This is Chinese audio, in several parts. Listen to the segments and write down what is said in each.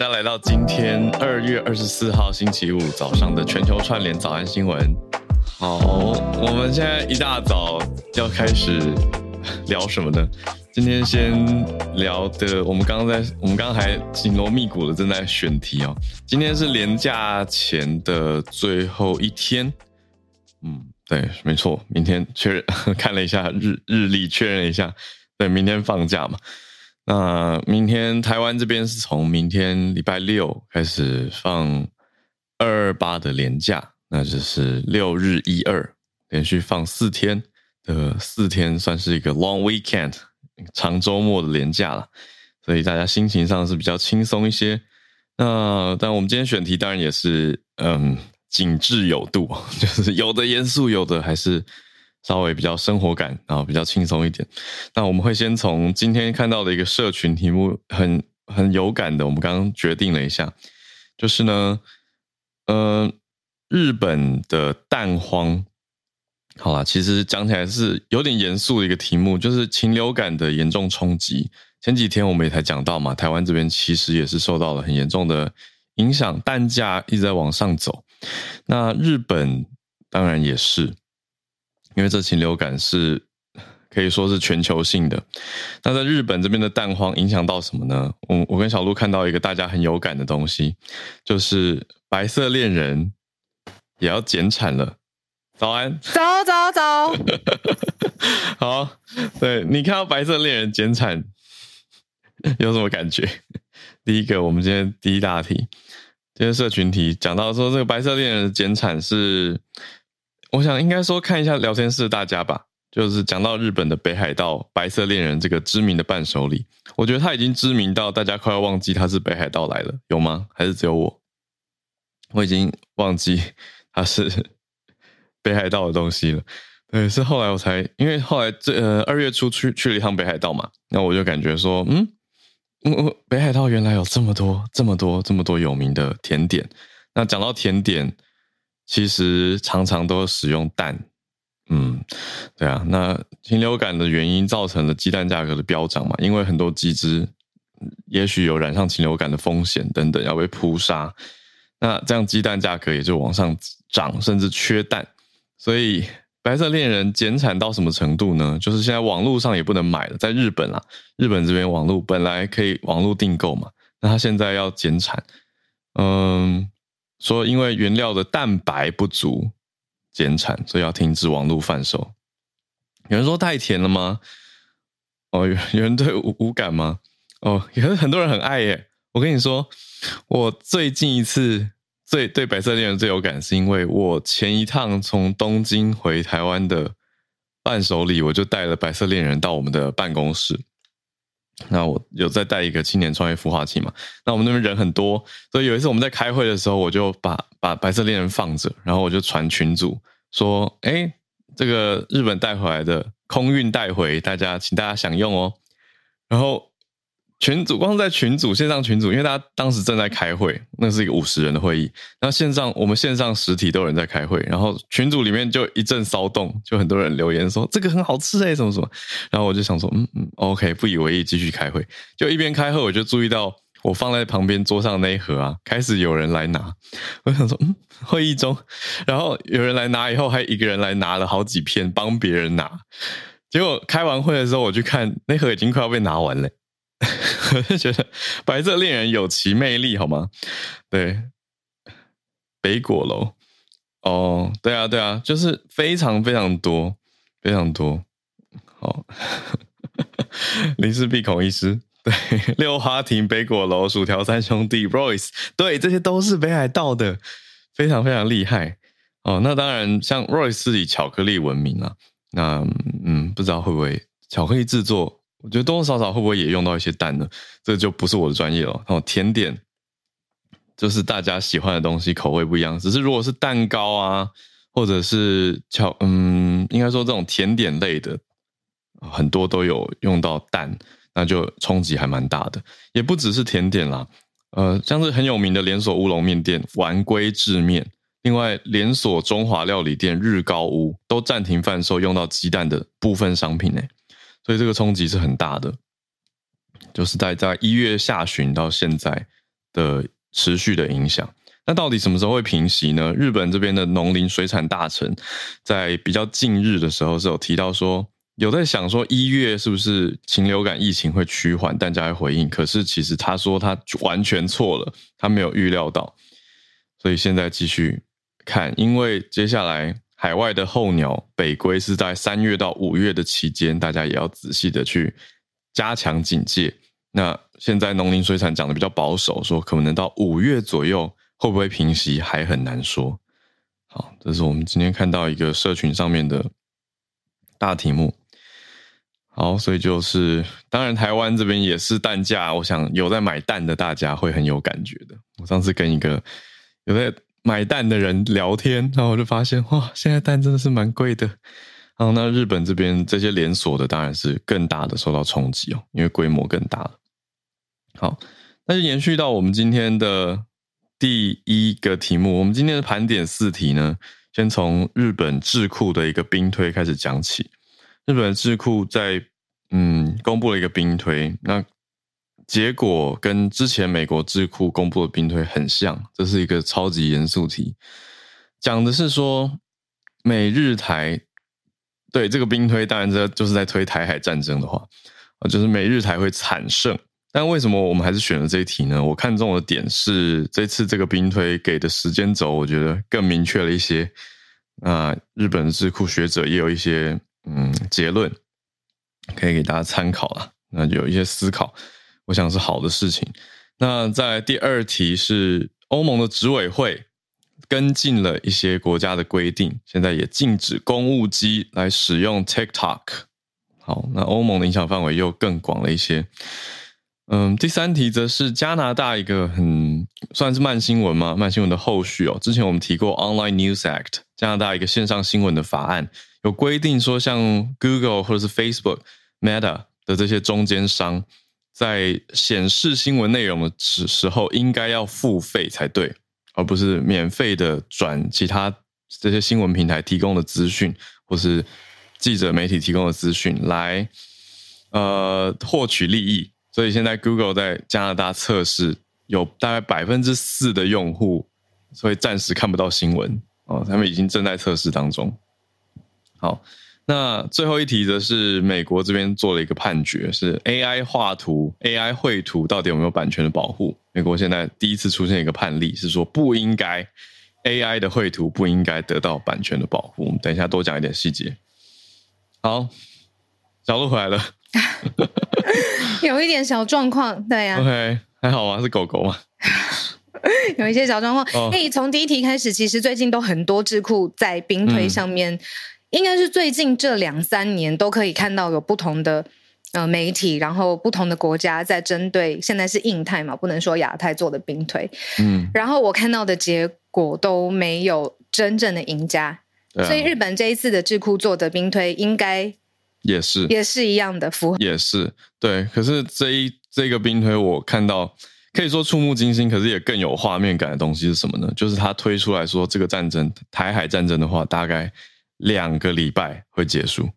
家来到今天二月二十四号星期五早上的全球串联早安新闻。好，我们现在一大早要开始聊什么呢？今天先聊的，我们刚刚在，我们刚刚还紧锣密鼓的正在选题哦。今天是连假前的最后一天，嗯，对，没错，明天确认看了一下日日历，确认一下，对，明天放假嘛。那明天台湾这边是从明天礼拜六开始放二二八的连假，那就是六日一二连续放四天的四天，算是一个 long weekend 长周末的连假了，所以大家心情上是比较轻松一些。那但我们今天选题当然也是嗯，紧致有度，就是有的严肃，有的还是。稍微比较生活感，然后比较轻松一点。那我们会先从今天看到的一个社群题目，很很有感的。我们刚刚决定了一下，就是呢，呃，日本的蛋荒，好啦，其实讲起来是有点严肃的一个题目，就是禽流感的严重冲击。前几天我们也才讲到嘛，台湾这边其实也是受到了很严重的影响，蛋价一直在往上走。那日本当然也是。因为这禽流感是可以说是全球性的，那在日本这边的蛋荒影响到什么呢？我我跟小鹿看到一个大家很有感的东西，就是白色恋人也要减产了。早安，早早早。好，对，你看到白色恋人减产有什么感觉？第一个，我们今天第一大题，今天社群题讲到说这个白色恋人的减产是。我想应该说看一下聊天室的大家吧，就是讲到日本的北海道白色恋人这个知名的伴手礼，我觉得他已经知名到大家快要忘记他是北海道来了，有吗？还是只有我？我已经忘记他是 北海道的东西了。对，是后来我才，因为后来这呃二月初去去了一趟北海道嘛，那我就感觉说，嗯，嗯，北海道原来有这么多这么多这么多有名的甜点。那讲到甜点。其实常常都使用蛋，嗯，对啊，那禽流感的原因造成了鸡蛋价格的飙涨嘛，因为很多鸡只也许有染上禽流感的风险等等，要被扑杀，那这样鸡蛋价格也就往上涨，甚至缺蛋。所以白色恋人减产到什么程度呢？就是现在网络上也不能买了，在日本啊，日本这边网络本来可以网络订购嘛，那他现在要减产，嗯。说因为原料的蛋白不足减产，所以要停止网络贩售。有人说太甜了吗？哦，有 有人对无无感吗？哦，也 是很多人很爱耶。我跟你说，我最近一次最对白色恋人最有感，是因为我前一趟从东京回台湾的伴手礼，我就带了白色恋人到我们的办公室。那我有再带一个青年创业孵化器嘛？那我们那边人很多，所以有一次我们在开会的时候，我就把把白色恋人放着，然后我就传群组说：“哎，这个日本带回来的空运带回，大家请大家享用哦。”然后。群组光在群组线上群组，因为大家当时正在开会，那是一个五十人的会议。那线上我们线上实体都有人在开会，然后群组里面就一阵骚动，就很多人留言说这个很好吃哎，什么什么。然后我就想说，嗯嗯，OK，不以为意，继续开会。就一边开会，我就注意到我放在旁边桌上那一盒啊，开始有人来拿。我想说，嗯，会议中，然后有人来拿以后，还一个人来拿了好几片，帮别人拿。结果开完会的时候，我去看那盒已经快要被拿完了。我就觉得白色恋人有其魅力，好吗？对，北果楼哦，对啊，对啊，就是非常非常多，非常多。好，林氏璧孔医师，对，六花亭、北果楼、薯条三兄弟、Royce，对，这些都是北海道的，非常非常厉害哦。那当然，像 Royce 是以巧克力闻名啊，那嗯，不知道会不会巧克力制作。我觉得多多少少会不会也用到一些蛋呢？这就不是我的专业了。哦，甜点就是大家喜欢的东西，口味不一样。只是如果是蛋糕啊，或者是巧，嗯，应该说这种甜点类的，很多都有用到蛋，那就冲击还蛮大的。也不只是甜点啦，呃，像是很有名的连锁乌龙面店丸龟制面，另外连锁中华料理店日高屋都暂停贩售用到鸡蛋的部分商品呢。所以这个冲击是很大的，就是在在一月下旬到现在的持续的影响。那到底什么时候会平息呢？日本这边的农林水产大臣在比较近日的时候是有提到说，有在想说一月是不是禽流感疫情会趋缓，大家会回应。可是其实他说他完全错了，他没有预料到。所以现在继续看，因为接下来。海外的候鸟北归是在三月到五月的期间，大家也要仔细的去加强警戒。那现在农林水产讲的比较保守，说可能到五月左右会不会平息还很难说。好，这是我们今天看到一个社群上面的大题目。好，所以就是当然台湾这边也是蛋价，我想有在买蛋的大家会很有感觉的。我上次跟一个有在。买蛋的人聊天，然后我就发现哇，现在蛋真的是蛮贵的。然后那日本这边这些连锁的当然是更大的受到冲击哦，因为规模更大了。好，那就延续到我们今天的第一个题目。我们今天的盘点四题呢，先从日本智库的一个兵推开始讲起。日本智库在嗯公布了一个兵推，那。结果跟之前美国智库公布的兵推很像，这是一个超级严肃题，讲的是说美日台对这个兵推，当然这就是在推台海战争的话，就是美日台会惨胜。但为什么我们还是选了这一题呢？我看中的点是这次这个兵推给的时间轴，我觉得更明确了一些。啊，日本智库学者也有一些嗯结论，可以给大家参考了。那有一些思考。我想是好的事情。那在第二题是欧盟的执委会跟进了一些国家的规定，现在也禁止公务机来使用 TikTok。好，那欧盟的影响范围又更广了一些。嗯，第三题则是加拿大一个很算是慢新闻吗？慢新闻的后续哦。之前我们提过 Online News Act，加拿大一个线上新闻的法案，有规定说，像 Google 或者是 Facebook、Meta 的这些中间商。在显示新闻内容的时时候，应该要付费才对，而不是免费的转其他这些新闻平台提供的资讯，或是记者媒体提供的资讯来呃获取利益。所以现在 Google 在加拿大测试，有大概百分之四的用户，所以暂时看不到新闻哦，他们已经正在测试当中。好。那最后一题则是美国这边做了一个判决，是 AI 画图、AI 绘图到底有没有版权的保护？美国现在第一次出现一个判例，是说不应该 AI 的绘图不应该得到版权的保护。我们等一下多讲一点细节。好，小鹿回来了，有一点小状况，对呀、啊。OK，还好吗？是狗狗吗？有一些小状况。可以从第一题开始，其实最近都很多智库在兵推上面。嗯应该是最近这两三年都可以看到有不同的呃媒体，然后不同的国家在针对现在是印太嘛，不能说亚太做的兵推，嗯，然后我看到的结果都没有真正的赢家，啊、所以日本这一次的智库做的兵推应该也是也是一样的符合，也是对。可是这一这个兵推我看到可以说触目惊心，可是也更有画面感的东西是什么呢？就是他推出来说这个战争台海战争的话，大概。两个礼拜会结束，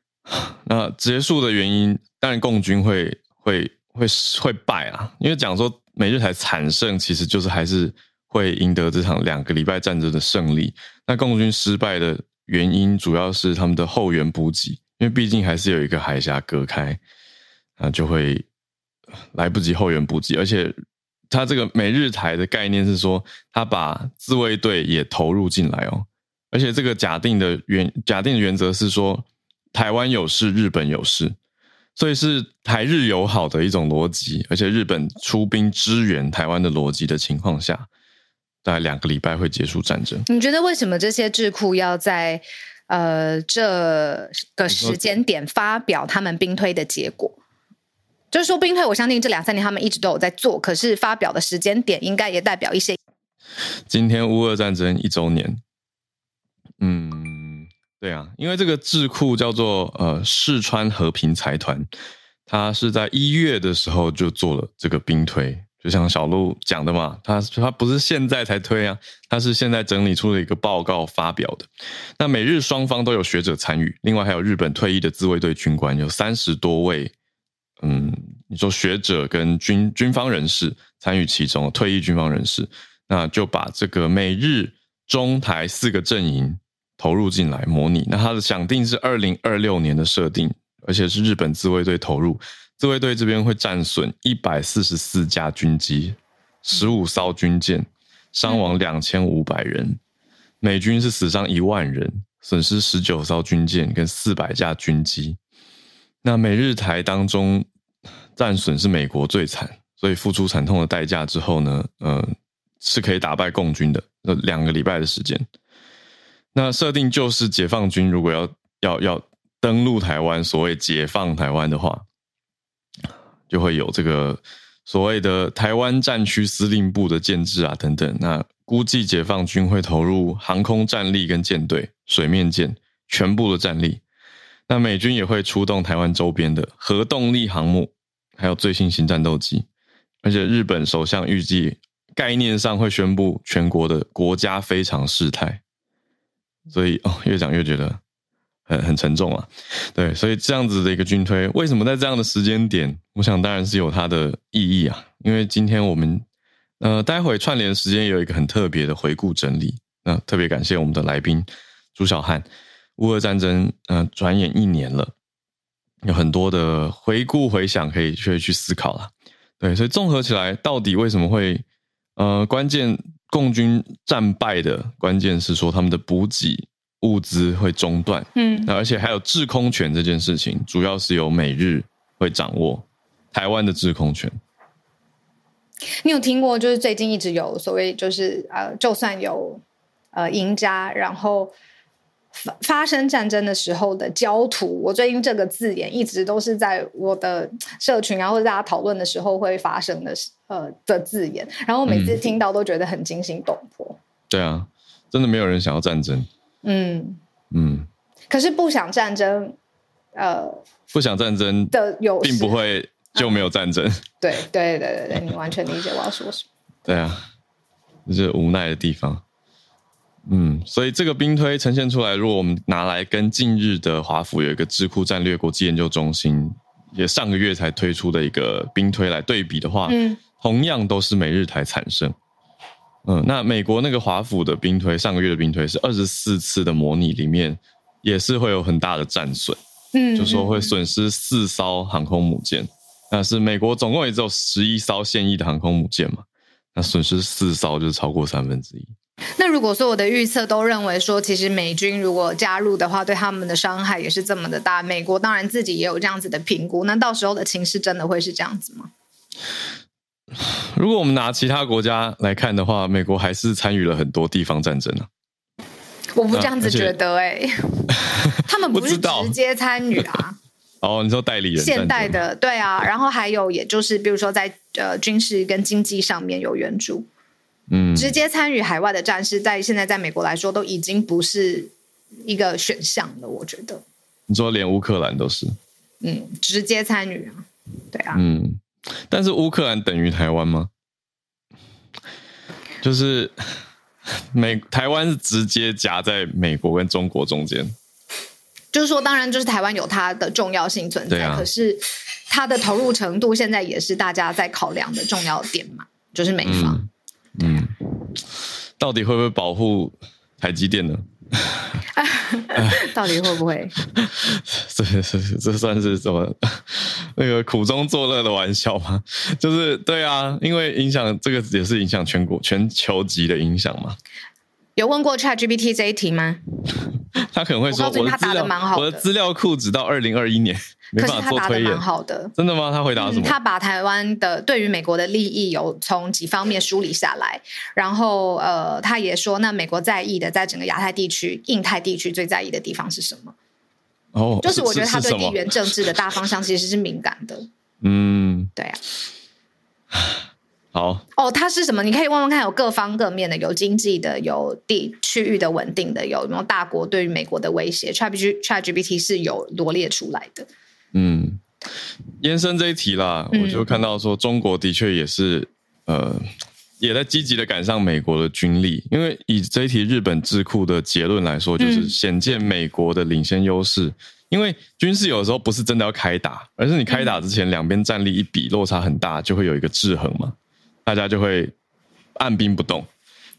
那结束的原因当然共军会会会会败啊，因为讲说美日台惨胜，其实就是还是会赢得这场两个礼拜战争的胜利。那共军失败的原因主要是他们的后援补给，因为毕竟还是有一个海峡隔开，啊，就会来不及后援补给，而且他这个美日台的概念是说，他把自卫队也投入进来哦。而且这个假定的原假定的原则是说，台湾有事，日本有事，所以是台日友好的一种逻辑。而且日本出兵支援台湾的逻辑的情况下，大概两个礼拜会结束战争。你觉得为什么这些智库要在呃这个时间点发表他们兵推的结果。就是说兵推，我相信这两三年他们一直都有在做，可是发表的时间点应该也代表一些。今天乌俄战争一周年，嗯，对啊，因为这个智库叫做呃世川和平财团，他是在一月的时候就做了这个兵推，就像小鹿讲的嘛，他他不是现在才推啊，他是现在整理出了一个报告发表的。那美日双方都有学者参与，另外还有日本退役的自卫队军官有三十多位。嗯，你说学者跟军军方人士参与其中，退役军方人士，那就把这个美日中台四个阵营投入进来模拟。那他的想定是二零二六年的设定，而且是日本自卫队投入，自卫队这边会战损一百四十四架军机，十五艘军舰，伤亡两千五百人，美军是死伤一万人，损失十九艘军舰跟四百架军机。那美日台当中战损是美国最惨，所以付出惨痛的代价之后呢，呃，是可以打败共军的。那两个礼拜的时间，那设定就是解放军如果要要要登陆台湾，所谓解放台湾的话，就会有这个所谓的台湾战区司令部的建制啊等等。那估计解放军会投入航空战力跟舰队、水面舰全部的战力。那美军也会出动台湾周边的核动力航母，还有最新型战斗机，而且日本首相预计概念上会宣布全国的国家非常事态，所以哦，越讲越觉得很很沉重啊。对，所以这样子的一个军推，为什么在这样的时间点？我想当然是有它的意义啊。因为今天我们呃，待会串联时间有一个很特别的回顾整理，那特别感谢我们的来宾朱小汉。乌俄战争，嗯、呃，转眼一年了，有很多的回顾回想可以去去思考了。对，所以综合起来，到底为什么会，呃，关键共军战败的关键是说他们的补给物资会中断，嗯，而且还有制空权这件事情，主要是由美日会掌握台湾的制空权。你有听过？就是最近一直有所谓，就是呃，就算有呃赢家，然后。发发生战争的时候的焦土，我最近这个字眼一直都是在我的社群，然后大家讨论的时候会发生的呃的字眼，然后每次听到都觉得很惊心动魄。嗯。对啊，真的没有人想要战争。嗯嗯。可是不想战争，呃，不想战争的有，并不会就没有战争。嗯、对对对对对，你完全理解我要说什么。对啊，这是无奈的地方。嗯，所以这个兵推呈现出来，如果我们拿来跟近日的华府有一个智库战略国际研究中心，也上个月才推出的一个兵推来对比的话，嗯，同样都是美日台产生。嗯，那美国那个华府的兵推，上个月的兵推是二十四次的模拟里面，也是会有很大的战损，嗯，就说会损失四艘航空母舰，但是美国总共也只有十一艘现役的航空母舰嘛，那损失四艘就是超过三分之一。那如果说我的预测都认为说，其实美军如果加入的话，对他们的伤害也是这么的大，美国当然自己也有这样子的评估，那到时候的情势真的会是这样子吗？如果我们拿其他国家来看的话，美国还是参与了很多地方战争呢、啊。我不这样子觉得、欸，哎，他们不是直接参与啊。哦，你说代理人？现代的，对啊，然后还有，也就是比如说在呃军事跟经济上面有援助。嗯，直接参与海外的战事，在现在在美国来说，都已经不是一个选项了。我觉得，你说连乌克兰都是，嗯，直接参与啊，对啊，嗯，但是乌克兰等于台湾吗？就是 美台湾是直接夹在美国跟中国中间，就是说，当然就是台湾有它的重要性存在，啊、可是它的投入程度现在也是大家在考量的重要点嘛，就是美方。到底会不会保护台积电呢？到底会不会？这这这算是什么？那个苦中作乐的玩笑吗？就是对啊，因为影响这个也是影响全国全球级的影响嘛。有问过 ChatGPT 这一题吗？他可能会说：“我，我他答的蛮好的，我的资料库只到二零二一年，没办法做推演。”好的，真的吗？他回答什么？嗯、他把台湾的对于美国的利益有从几方面梳理下来，然后呃，他也说，那美国在意的，在整个亚太地区、印太地区最在意的地方是什么？哦，就是我觉得他对地缘政治的大方向其实是敏感的。嗯，对啊。好哦，它是什么？你可以问问看，有各方各面的，有经济的，有地区域的稳定的，有没有大国对于美国的威胁？ChatGPT 是有罗列出来的。嗯，延伸这一题啦，我就看到说，中国的确也是、嗯、呃，也在积极的赶上美国的军力，因为以这一题日本智库的结论来说，就是显见美国的领先优势。嗯、因为军事有时候不是真的要开打，而是你开打之前两边战力一比，落差很大，就会有一个制衡嘛。大家就会按兵不动，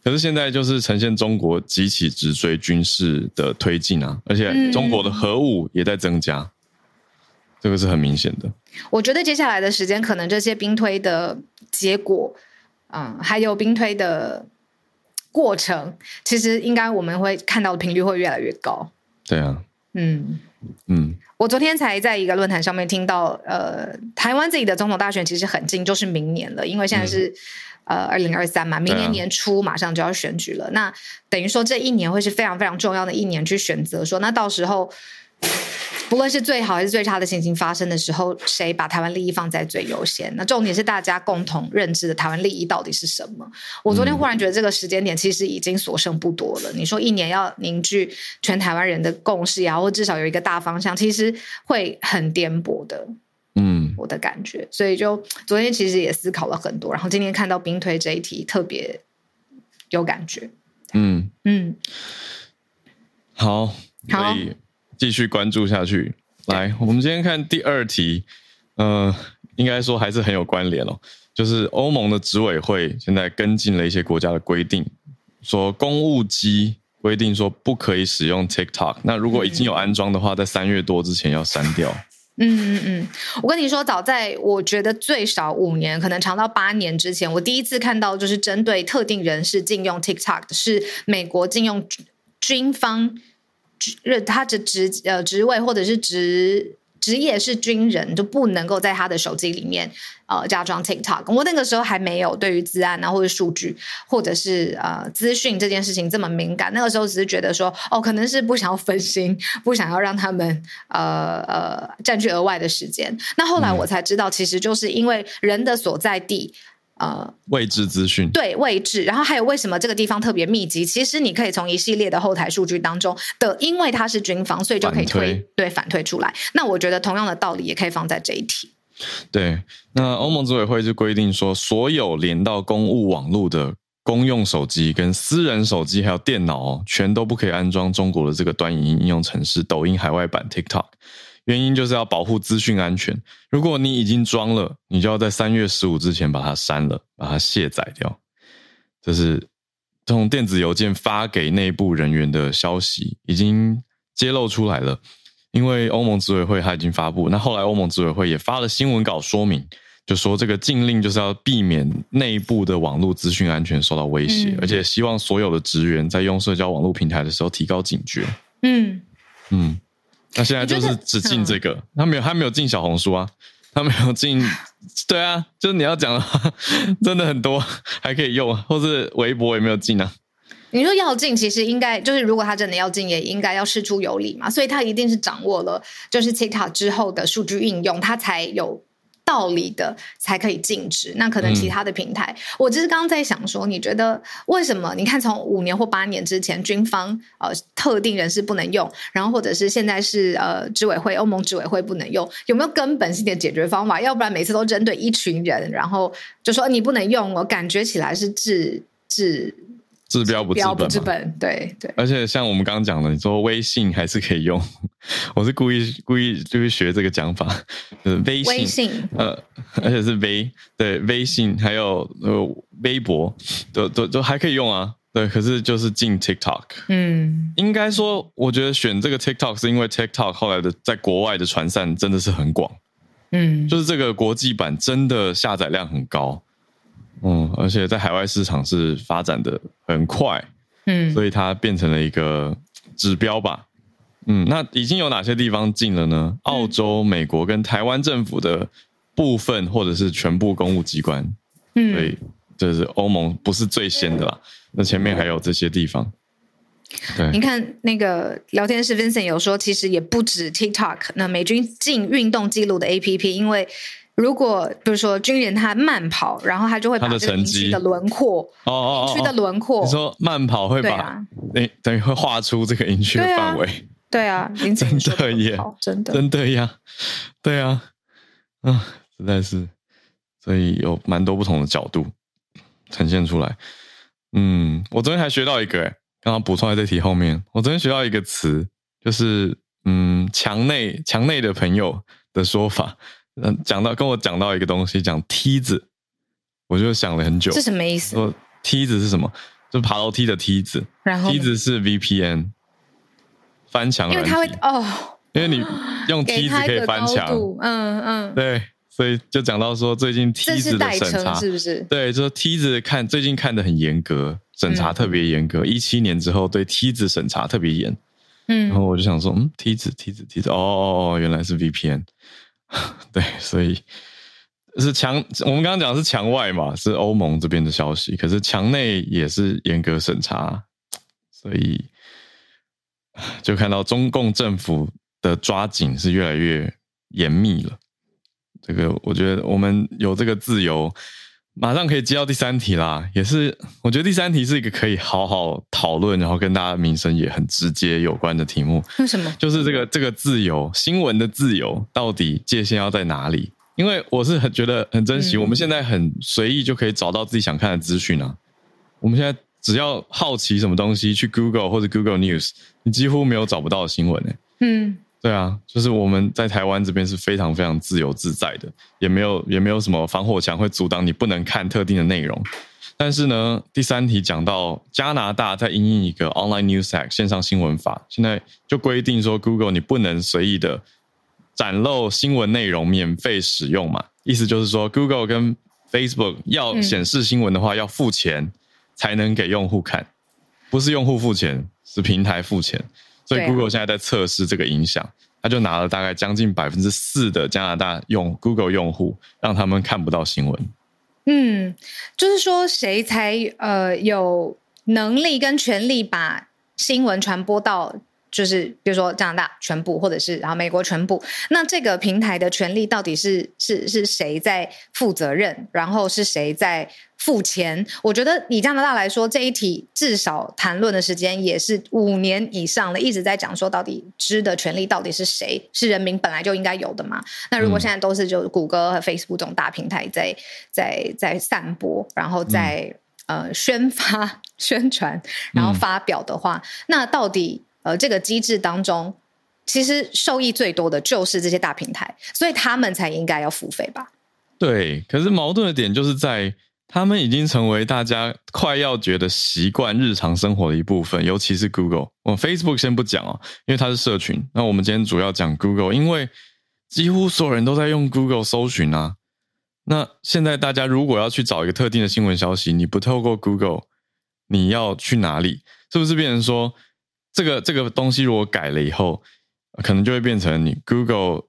可是现在就是呈现中国急起直追军事的推进啊，而且中国的核武也在增加，嗯、这个是很明显的。我觉得接下来的时间，可能这些兵推的结果，嗯，还有兵推的过程，其实应该我们会看到的频率会越来越高。对啊，嗯嗯。我昨天才在一个论坛上面听到，呃，台湾自己的总统大选其实很近，就是明年了，因为现在是、嗯、呃二零二三嘛，明年年初马上就要选举了，啊、那等于说这一年会是非常非常重要的一年，去选择说，那到时候。不论是最好还是最差的情形发生的时候，谁把台湾利益放在最优先？那重点是大家共同认知的台湾利益到底是什么？我昨天忽然觉得这个时间点其实已经所剩不多了。你说一年要凝聚全台湾人的共识也好，或至少有一个大方向，其实会很颠簸的。嗯，我的感觉。所以就昨天其实也思考了很多，然后今天看到兵推这一题特别有感觉。嗯嗯，好，可以。继续关注下去。来，我们今天看第二题，呃，应该说还是很有关联哦。就是欧盟的执委会现在跟进了一些国家的规定，说公务机规定说不可以使用 TikTok。那如果已经有安装的话，在三月多之前要删掉。嗯嗯嗯，我跟你说，早在我觉得最少五年，可能长到八年之前，我第一次看到就是针对特定人士禁用 TikTok 是美国禁用军方。职他的职呃职位或者是职职业是军人，就不能够在他的手机里面呃加装 TikTok。我那个时候还没有对于资安啊或者数据或者是呃资讯这件事情这么敏感。那个时候只是觉得说哦，可能是不想要分心，不想要让他们呃呃占据额外的时间。那后来我才知道，其实就是因为人的所在地。呃，位置资讯对位置，然后还有为什么这个地方特别密集？其实你可以从一系列的后台数据当中的，因为它是军方，所以就可以推，反推对反推出来。那我觉得同样的道理也可以放在这一题。对，那欧盟执委会就规定说，所有连到公务网络的公用手机、跟私人手机还有电脑，全都不可以安装中国的这个端影音应用程式抖音海外版 TikTok。原因就是要保护资讯安全。如果你已经装了，你就要在三月十五之前把它删了，把它卸载掉。这是从电子邮件发给内部人员的消息已经揭露出来了。因为欧盟执委会他已经发布，那后来欧盟执委会也发了新闻稿说明，就说这个禁令就是要避免内部的网络资讯安全受到威胁，嗯、而且希望所有的职员在用社交网络平台的时候提高警觉。嗯嗯。那现在就是只进这个，他没有他没有进小红书啊，他没有进，对啊，就是你要讲的话，真的很多还可以用，或是微博也没有进啊。你说要进，其实应该就是如果他真的要进，也应该要事出有理嘛，所以他一定是掌握了就是 TikTok 之后的数据应用，他才有。道理的才可以禁止，那可能其他的平台，嗯、我就是刚刚在想说，你觉得为什么？你看，从五年或八年之前，军方呃特定人士不能用，然后或者是现在是呃执委会欧盟执委会不能用，有没有根本性的解决方法？要不然每次都针对一群人，然后就说你不能用，我感觉起来是治治。治标不治本，不治本，对对。而且像我们刚刚讲的，你说微信还是可以用，我是故意故意就是学这个讲法，就是微信，微信。呃，而且是微，对，微信还有呃微博都都都还可以用啊，对。可是就是进 TikTok，嗯，应该说，我觉得选这个 TikTok 是因为 TikTok 后来的在国外的传散真的是很广，嗯，就是这个国际版真的下载量很高。嗯，而且在海外市场是发展的很快，嗯，所以它变成了一个指标吧。嗯，那已经有哪些地方禁了呢？澳洲、美国跟台湾政府的部分或者是全部公务机关，嗯，所以就是欧盟不是最先的啦。那前面还有这些地方。对，你看那个聊天室 Vincent 有说，其实也不止 TikTok。那美军禁运动记录的 APP，因为如果比如说军人他慢跑，然后他就会把这个营区的轮廓哦哦营区的轮廓，你说慢跑会把啊。等于会画出这个营区的范围。对啊，真的耶，真的，真的呀，对啊，啊，实在是，所以有蛮多不同的角度呈现出来。嗯，我昨天还学到一个，诶刚刚补充在这题后面，我昨天学到一个词，就是嗯，墙内墙内的朋友的说法，嗯，讲到跟我讲到一个东西，讲梯子，我就想了很久，是什么意思？说梯子是什么？就爬楼梯的梯子，然后梯子是 VPN。翻墙，因为它会哦，因为你用梯子可以翻墙，嗯嗯，对，所以就讲到说最近梯子的审查是不是？对，就是梯子看最近看的很严格，审查特别严格，一七年之后对梯子审查特别严，嗯，然后我就想说，嗯，梯子梯子梯子，哦哦哦，原来是 VPN，对，所以是墙，我们刚刚讲是墙外嘛，是欧盟这边的消息，可是墙内也是严格审查，所以。就看到中共政府的抓紧是越来越严密了。这个我觉得我们有这个自由，马上可以接到第三题啦。也是我觉得第三题是一个可以好好讨论，然后跟大家民生也很直接有关的题目。为什么？就是这个这个自由，新闻的自由到底界限要在哪里？因为我是很觉得很珍惜，我们现在很随意就可以找到自己想看的资讯啊。我们现在。只要好奇什么东西，去 Google 或者 Google News，你几乎没有找不到的新闻诶。嗯，对啊，就是我们在台湾这边是非常非常自由自在的，也没有也没有什么防火墙会阻挡你不能看特定的内容。但是呢，第三题讲到加拿大在因应一个 Online News Act 线上新闻法，现在就规定说 Google 你不能随意的展露新闻内容免费使用嘛，意思就是说 Google 跟 Facebook 要显示新闻的话要付钱。才能给用户看，不是用户付钱，是平台付钱。所以 Google 现在在测试这个影响，他就拿了大概将近百分之四的加拿大用 Google 用户，让他们看不到新闻。嗯，就是说谁才呃有能力跟权力把新闻传播到？就是比如说加拿大全部，或者是然后美国全部，那这个平台的权利到底是是是谁在负责任？然后是谁在付钱？我觉得以加拿大来说，这一题至少谈论的时间也是五年以上了，一直在讲说到底知的权利到底是谁？是人民本来就应该有的嘛？那如果现在都是就谷歌和 Facebook 这种大平台在在在散播，然后在、嗯、呃宣发 宣传，然后发表的话，嗯、那到底？呃，这个机制当中，其实受益最多的就是这些大平台，所以他们才应该要付费吧？对。可是矛盾的点就是在他们已经成为大家快要觉得习惯日常生活的一部分，尤其是 Google。我 Facebook 先不讲哦，因为它是社群。那我们今天主要讲 Google，因为几乎所有人都在用 Google 搜寻啊。那现在大家如果要去找一个特定的新闻消息，你不透过 Google，你要去哪里？是不是变成说？这个这个东西如果改了以后，可能就会变成你 Google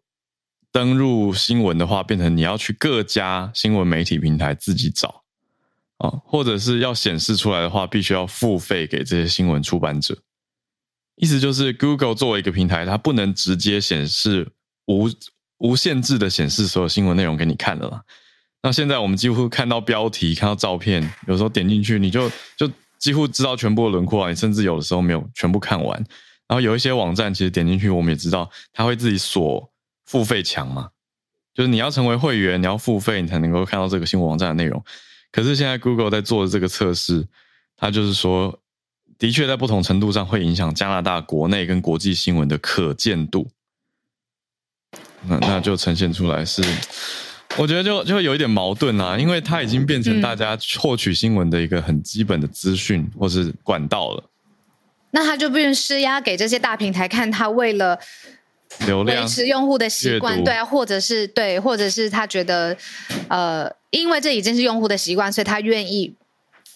登入新闻的话，变成你要去各家新闻媒体平台自己找啊，或者是要显示出来的话，必须要付费给这些新闻出版者。意思就是 Google 作为一个平台，它不能直接显示无无限制的显示所有新闻内容给你看了啦。那现在我们几乎看到标题、看到照片，有时候点进去你就就。几乎知道全部的轮廓啊，你甚至有的时候没有全部看完。然后有一些网站，其实点进去，我们也知道它会自己锁付费墙嘛，就是你要成为会员，你要付费，你才能够看到这个新闻网站的内容。可是现在 Google 在做的这个测试，它就是说，的确在不同程度上会影响加拿大国内跟国际新闻的可见度。那那就呈现出来是。我觉得就就会有一点矛盾啊，因为它已经变成大家获取新闻的一个很基本的资讯或是管道了。那他就不用施压给这些大平台，看他为了流量维持用户的习惯，对啊，或者是对，或者是他觉得呃，因为这已经是用户的习惯，所以他愿意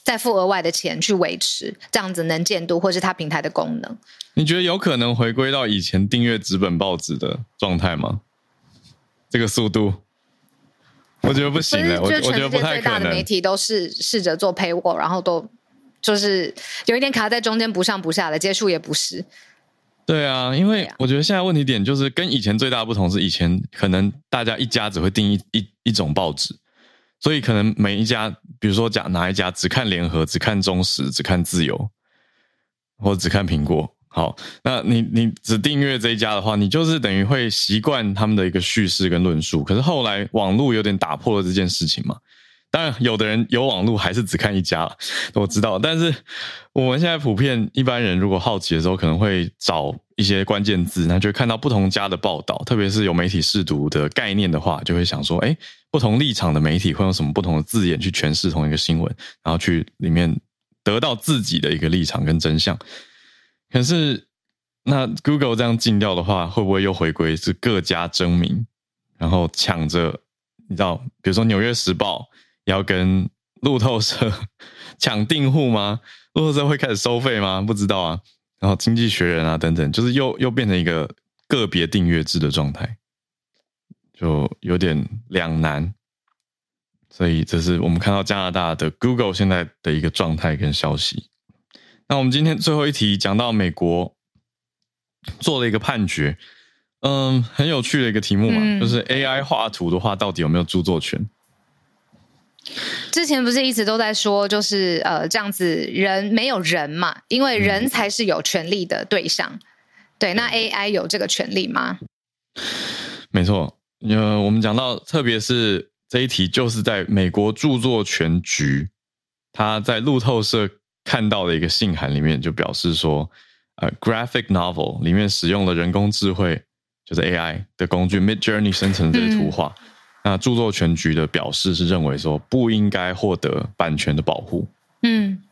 再付额外的钱去维持这样子能见度，或是它平台的功能。你觉得有可能回归到以前订阅纸本报纸的状态吗？这个速度，我觉得不行了。我我觉得不太可能。最大的媒体都是试着做 paywall，然后都就是有一点卡在中间，不上不下的，接触也不是。对啊，因为我觉得现在问题点就是跟以前最大的不同是，以前可能大家一家只会订一一一种报纸，所以可能每一家，比如说讲哪一家只看联合，只看中时，只看自由，或者只看苹果。好，那你你只订阅这一家的话，你就是等于会习惯他们的一个叙事跟论述。可是后来网络有点打破了这件事情嘛。当然，有的人有网络还是只看一家，我知道。但是我们现在普遍一般人如果好奇的时候，可能会找一些关键字，那就看到不同家的报道，特别是有媒体试读的概念的话，就会想说，诶，不同立场的媒体会用什么不同的字眼去诠释同一个新闻，然后去里面得到自己的一个立场跟真相。可是，那 Google 这样禁掉的话，会不会又回归是各家争鸣，然后抢着？你知道，比如说《纽约时报》要跟路透社 抢订户吗？路透社会开始收费吗？不知道啊。然后《经济学人》啊等等，就是又又变成一个个别订阅制的状态，就有点两难。所以，这是我们看到加拿大的 Google 现在的一个状态跟消息。那我们今天最后一题讲到美国做了一个判决，嗯，很有趣的一个题目嘛，嗯、就是 AI 画图的话，到底有没有著作权？之前不是一直都在说，就是呃这样子人没有人嘛，因为人才是有权利的对象。嗯、对，那 AI 有这个权利吗？没错，呃，我们讲到，特别是这一题，就是在美国著作权局，他在路透社。看到的一个信函里面就表示说，呃，graphic novel 里面使用了人工智慧，就是 AI 的工具 Midjourney 生成的这些图画。嗯、那著作权局的表示是认为说不应该获得版权的保护。嗯，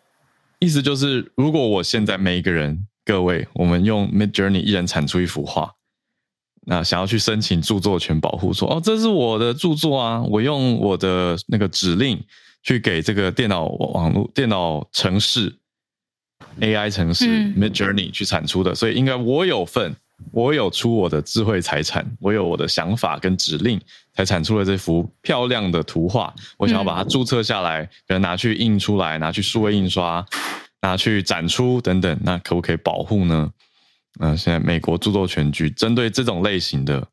意思就是如果我现在每一个人各位，我们用 Midjourney 一人产出一幅画，那想要去申请著作权保护，说哦，这是我的著作啊，我用我的那个指令。去给这个电脑网络、电脑城市、AI 程式 Midjourney 去产出的，所以应该我有份，我有出我的智慧财产，我有我的想法跟指令，才产出了这幅漂亮的图画。我想要把它注册下来，可能拿去印出来，拿去数位印刷，拿去展出等等，那可不可以保护呢？那现在美国著作权局针对这种类型的。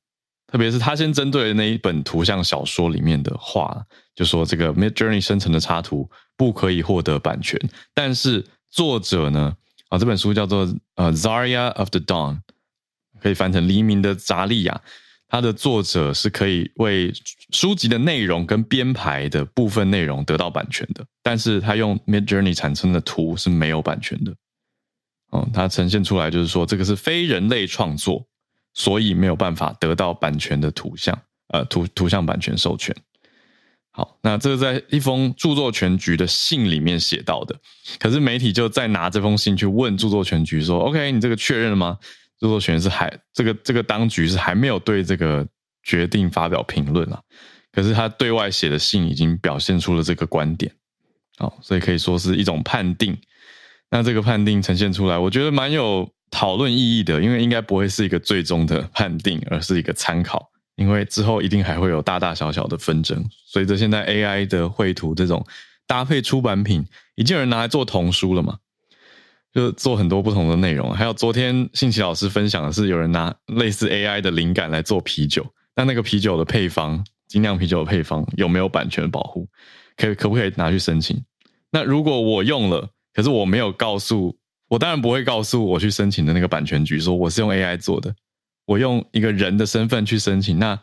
特别是他先针对那一本图像小说里面的画，就说这个 Midjourney 生成的插图不可以获得版权，但是作者呢，啊，这本书叫做呃 Zarya of the Dawn，可以翻成黎明的查利亚，它的作者是可以为书籍的内容跟编排的部分内容得到版权的，但是他用 Midjourney 产生的图是没有版权的，哦，它呈现出来就是说这个是非人类创作。所以没有办法得到版权的图像，呃，图图像版权授权。好，那这个在一封著作权局的信里面写到的，可是媒体就再拿这封信去问著作权局说：“OK，你这个确认了吗？著作权是还这个这个当局是还没有对这个决定发表评论啊。可是他对外写的信已经表现出了这个观点，好，所以可以说是一种判定。那这个判定呈现出来，我觉得蛮有。讨论意义的，因为应该不会是一个最终的判定，而是一个参考。因为之后一定还会有大大小小的纷争。随着现在 AI 的绘图这种搭配出版品，已经有人拿来做童书了嘛？就做很多不同的内容。还有昨天信奇老师分享的是，有人拿类似 AI 的灵感来做啤酒，那那个啤酒的配方，精酿啤酒的配方有没有版权保护？可可不可以拿去申请？那如果我用了，可是我没有告诉。我当然不会告诉我去申请的那个版权局说我是用 AI 做的，我用一个人的身份去申请，那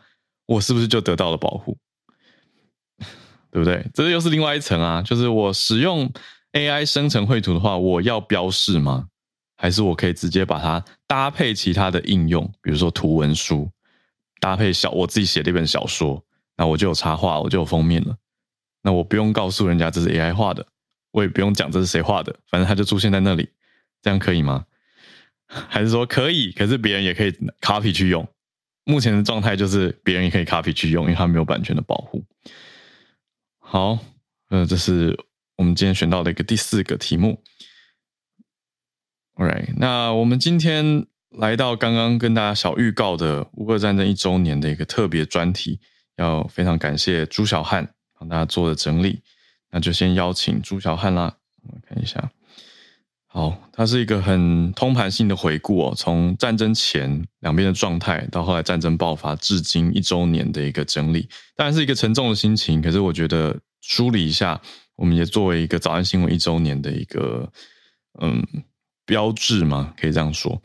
我是不是就得到了保护？对不对？这又是另外一层啊，就是我使用 AI 生成绘图的话，我要标示吗？还是我可以直接把它搭配其他的应用，比如说图文书，搭配小我自己写的一本小说，那我就有插画，我就有封面了，那我不用告诉人家这是 AI 画的，我也不用讲这是谁画的，反正它就出现在那里。这样可以吗？还是说可以？可是别人也可以 copy 去用。目前的状态就是别人也可以 copy 去用，因为它没有版权的保护。好，呃，这是我们今天选到的一个第四个题目。Alright，那我们今天来到刚刚跟大家小预告的乌俄战争一周年的一个特别专题，要非常感谢朱小汉帮大家做的整理，那就先邀请朱小汉啦，我们看一下。好，它是一个很通盘性的回顾哦，从战争前两边的状态，到后来战争爆发至今一周年的一个整理，当然是一个沉重的心情。可是我觉得梳理一下，我们也作为一个早安新闻一周年的一个嗯标志嘛，可以这样说。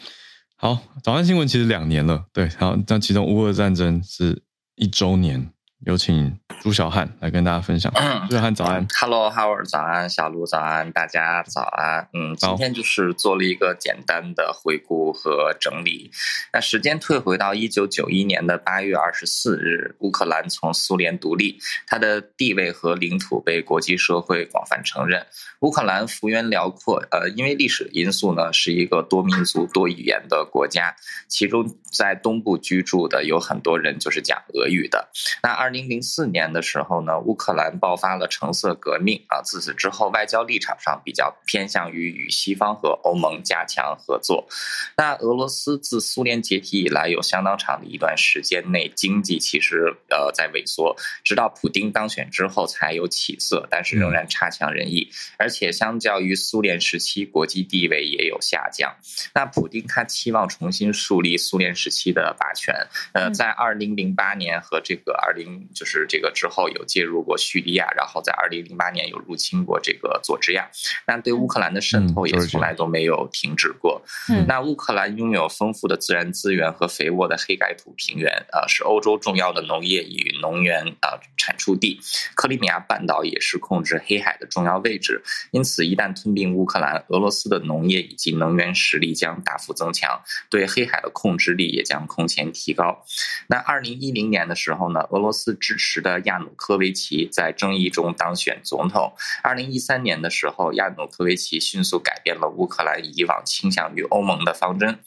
好，早安新闻其实两年了，对，好，那其中乌俄战争是一周年，有请。朱小汉来跟大家分享。朱小汉早安，Hello，Howard 早安，小卢早安，大家早安。嗯，今天就是做了一个简单的回顾和整理。那时间退回到一九九一年的八月二十四日，乌克兰从苏联独立，它的地位和领土被国际社会广泛承认。乌克兰幅员辽阔，呃，因为历史因素呢，是一个多民族多语言的国家，其中在东部居住的有很多人就是讲俄语的。那二零零四年。的时候呢，乌克兰爆发了橙色革命啊。自此之后，外交立场上比较偏向于与西方和欧盟加强合作。那俄罗斯自苏联解体以来，有相当长的一段时间内经济其实呃在萎缩，直到普丁当选之后才有起色，但是仍然差强人意。而且相较于苏联时期，国际地位也有下降。那普丁他期望重新树立苏联时期的霸权。呃，在二零零八年和这个二零就是这个。之后有介入过叙利亚，然后在二零零八年有入侵过这个佐治亚，那对乌克兰的渗透也从来都没有停止过。嗯，那乌克兰拥有丰富的自然资源和肥沃的黑盖土平原，啊，是欧洲重要的农业与能源啊产出地。克里米亚半岛也是控制黑海的重要位置，因此一旦吞并乌克兰，俄罗斯的农业以及能源实力将大幅增强，对黑海的控制力也将空前提高。那二零一零年的时候呢，俄罗斯支持的亚努科维奇在争议中当选总统。二零一三年的时候，亚努科维奇迅速改变了乌克兰以往倾向于欧盟的方针。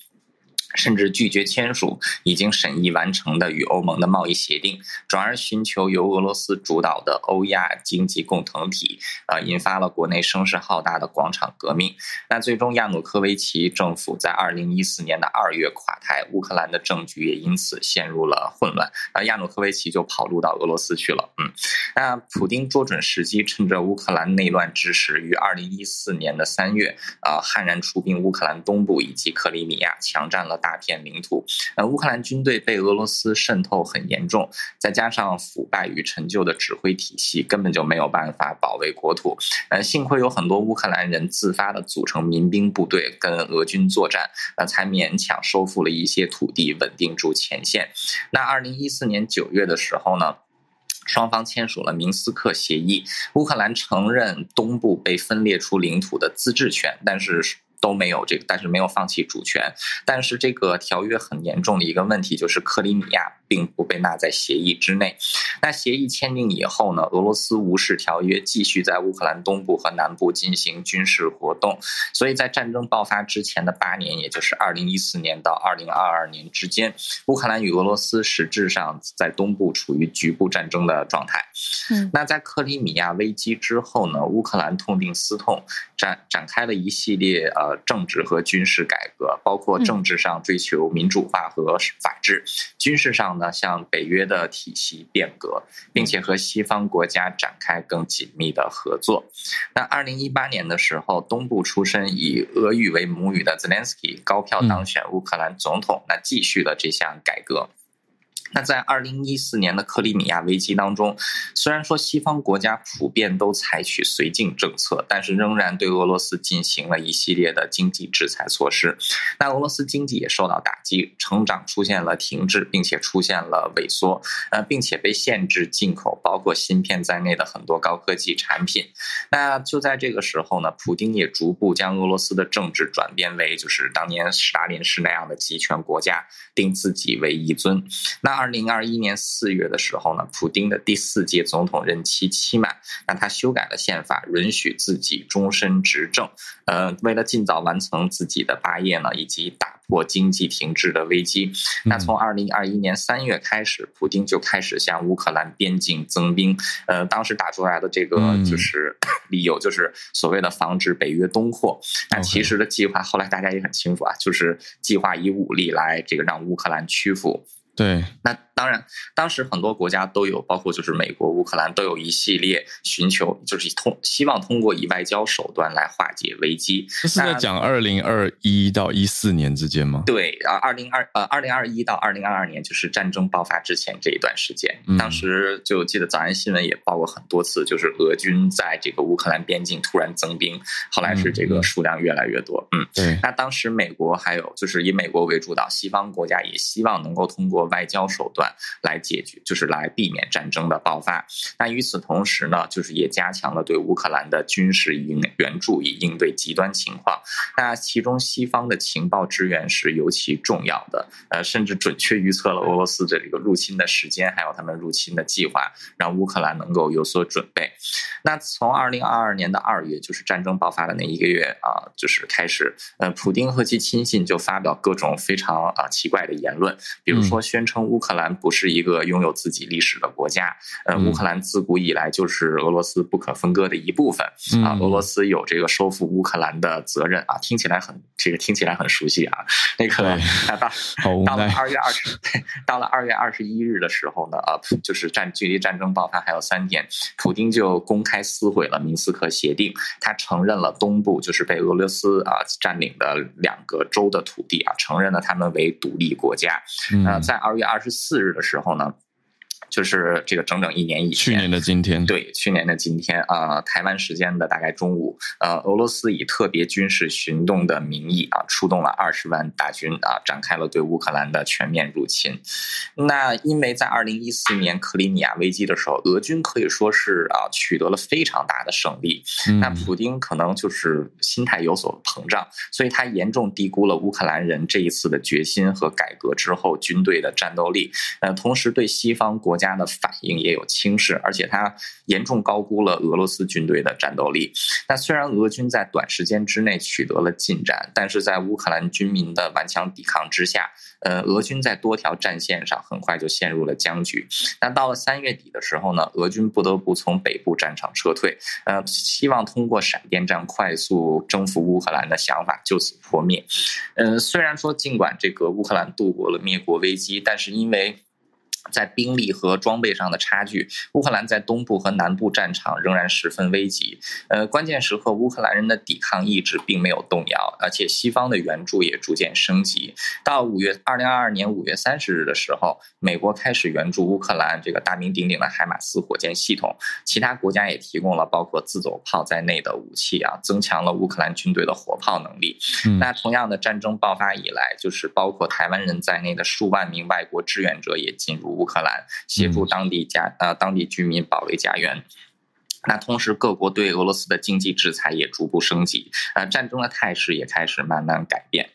甚至拒绝签署已经审议完成的与欧盟的贸易协定，转而寻求由俄罗斯主导的欧亚经济共同体，呃，引发了国内声势浩大的广场革命。那最终，亚努科维奇政府在二零一四年的二月垮台，乌克兰的政局也因此陷入了混乱。那亚努科维奇就跑路到俄罗斯去了。嗯，那普京捉准时机，趁着乌克兰内乱之时，于二零一四年的三月，啊、呃，悍然出兵乌克兰东部以及克里米亚，强占了。大片领土，呃，乌克兰军队被俄罗斯渗透很严重，再加上腐败与陈旧的指挥体系，根本就没有办法保卫国土。呃，幸亏有很多乌克兰人自发的组成民兵部队跟俄军作战，呃，才勉强收复了一些土地，稳定住前线。那二零一四年九月的时候呢，双方签署了明斯克协议，乌克兰承认东部被分裂出领土的自治权，但是。都没有这个，但是没有放弃主权。但是这个条约很严重的一个问题就是克里米亚并不被纳在协议之内。那协议签订以后呢，俄罗斯无视条约，继续在乌克兰东部和南部进行军事活动。所以在战争爆发之前的八年，也就是二零一四年到二零二二年之间，乌克兰与俄罗斯实质上在东部处于局部战争的状态。嗯，那在克里米亚危机之后呢，乌克兰痛定思痛，展展开了一系列呃。政治和军事改革，包括政治上追求民主化和法治，军事上呢，向北约的体系变革，并且和西方国家展开更紧密的合作。那二零一八年的时候，东部出身以俄语为母语的泽连斯基高票当选乌克兰总统，那继续了这项改革。那在二零一四年的克里米亚危机当中，虽然说西方国家普遍都采取绥靖政策，但是仍然对俄罗斯进行了一系列的经济制裁措施。那俄罗斯经济也受到打击，成长出现了停滞，并且出现了萎缩，呃，并且被限制进口包括芯片在内的很多高科技产品。那就在这个时候呢，普京也逐步将俄罗斯的政治转变为就是当年斯大林式那样的集权国家，定自己为一尊。那。二零二一年四月的时候呢，普丁的第四届总统任期期满，那他修改了宪法，允许自己终身执政。呃，为了尽早完成自己的霸业呢，以及打破经济停滞的危机。那从二零二一年三月开始，普京就开始向乌克兰边境增兵。呃，当时打出来的这个就是 理由，就是所谓的防止北约东扩。那其实的计划后来大家也很清楚啊，就是计划以武力来这个让乌克兰屈服。对，那。当然，当时很多国家都有，包括就是美国、乌克兰都有一系列寻求，就是通希望通过以外交手段来化解危机。这是在讲二零二一到一四年之间吗？对啊，二零二呃二零二一到二零二二年就是战争爆发之前这一段时间。嗯、当时就记得早安新闻也报过很多次，就是俄军在这个乌克兰边境突然增兵，后来是这个数量越来越多。嗯，对、嗯。那当时美国还有就是以美国为主导，西方国家也希望能够通过外交手段。来解决，就是来避免战争的爆发。那与此同时呢，就是也加强了对乌克兰的军事应援助，以应对极端情况。那其中西方的情报支援是尤其重要的，呃，甚至准确预测了俄罗斯的这个入侵的时间，还有他们入侵的计划，让乌克兰能够有所准备。那从二零二二年的二月，就是战争爆发的那一个月啊，就是开始，呃，普丁和其亲信就发表各种非常啊奇怪的言论，比如说宣称乌克兰不是一个拥有自己历史的国家，呃，乌克兰自古以来就是俄罗斯不可分割的一部分啊，俄罗斯有这个收复乌克兰的责任啊，听起来很这个听起来很熟悉啊，那个到到了二月二十，到了二月二十一日的时候呢，啊，就是战距离战争爆发还有三天，普京就公开撕毁了明斯克协定，他承认了东部就是被俄罗斯啊占领的两个州的土地啊，承认了他们为独立国家，呃，在二月二十四日的时候呢。就是这个整整一年以前，去年的今天，对，去年的今天啊、呃，台湾时间的大概中午，呃，俄罗斯以特别军事行动的名义啊，出动了二十万大军啊，展开了对乌克兰的全面入侵。那因为在二零一四年克里米亚危机的时候，俄军可以说是啊取得了非常大的胜利。嗯、那普京可能就是心态有所膨胀，所以他严重低估了乌克兰人这一次的决心和改革之后军队的战斗力。呃，同时对西方国家。家的反应也有轻视，而且他严重高估了俄罗斯军队的战斗力。那虽然俄军在短时间之内取得了进展，但是在乌克兰军民的顽强抵抗之下，呃，俄军在多条战线上很快就陷入了僵局。那到了三月底的时候呢，俄军不得不从北部战场撤退，呃，希望通过闪电战快速征服乌克兰的想法就此破灭。嗯、呃，虽然说尽管这个乌克兰度过了灭国危机，但是因为在兵力和装备上的差距，乌克兰在东部和南部战场仍然十分危急。呃，关键时刻，乌克兰人的抵抗意志并没有动摇，而且西方的援助也逐渐升级。到五月二零二二年五月三十日的时候，美国开始援助乌克兰这个大名鼎鼎的海马斯火箭系统，其他国家也提供了包括自走炮在内的武器啊，增强了乌克兰军队的火炮能力。嗯、那同样的，战争爆发以来，就是包括台湾人在内的数万名外国志愿者也进入。乌克兰协助当地家呃当地居民保卫家园，那同时各国对俄罗斯的经济制裁也逐步升级，呃，战争的态势也开始慢慢改变。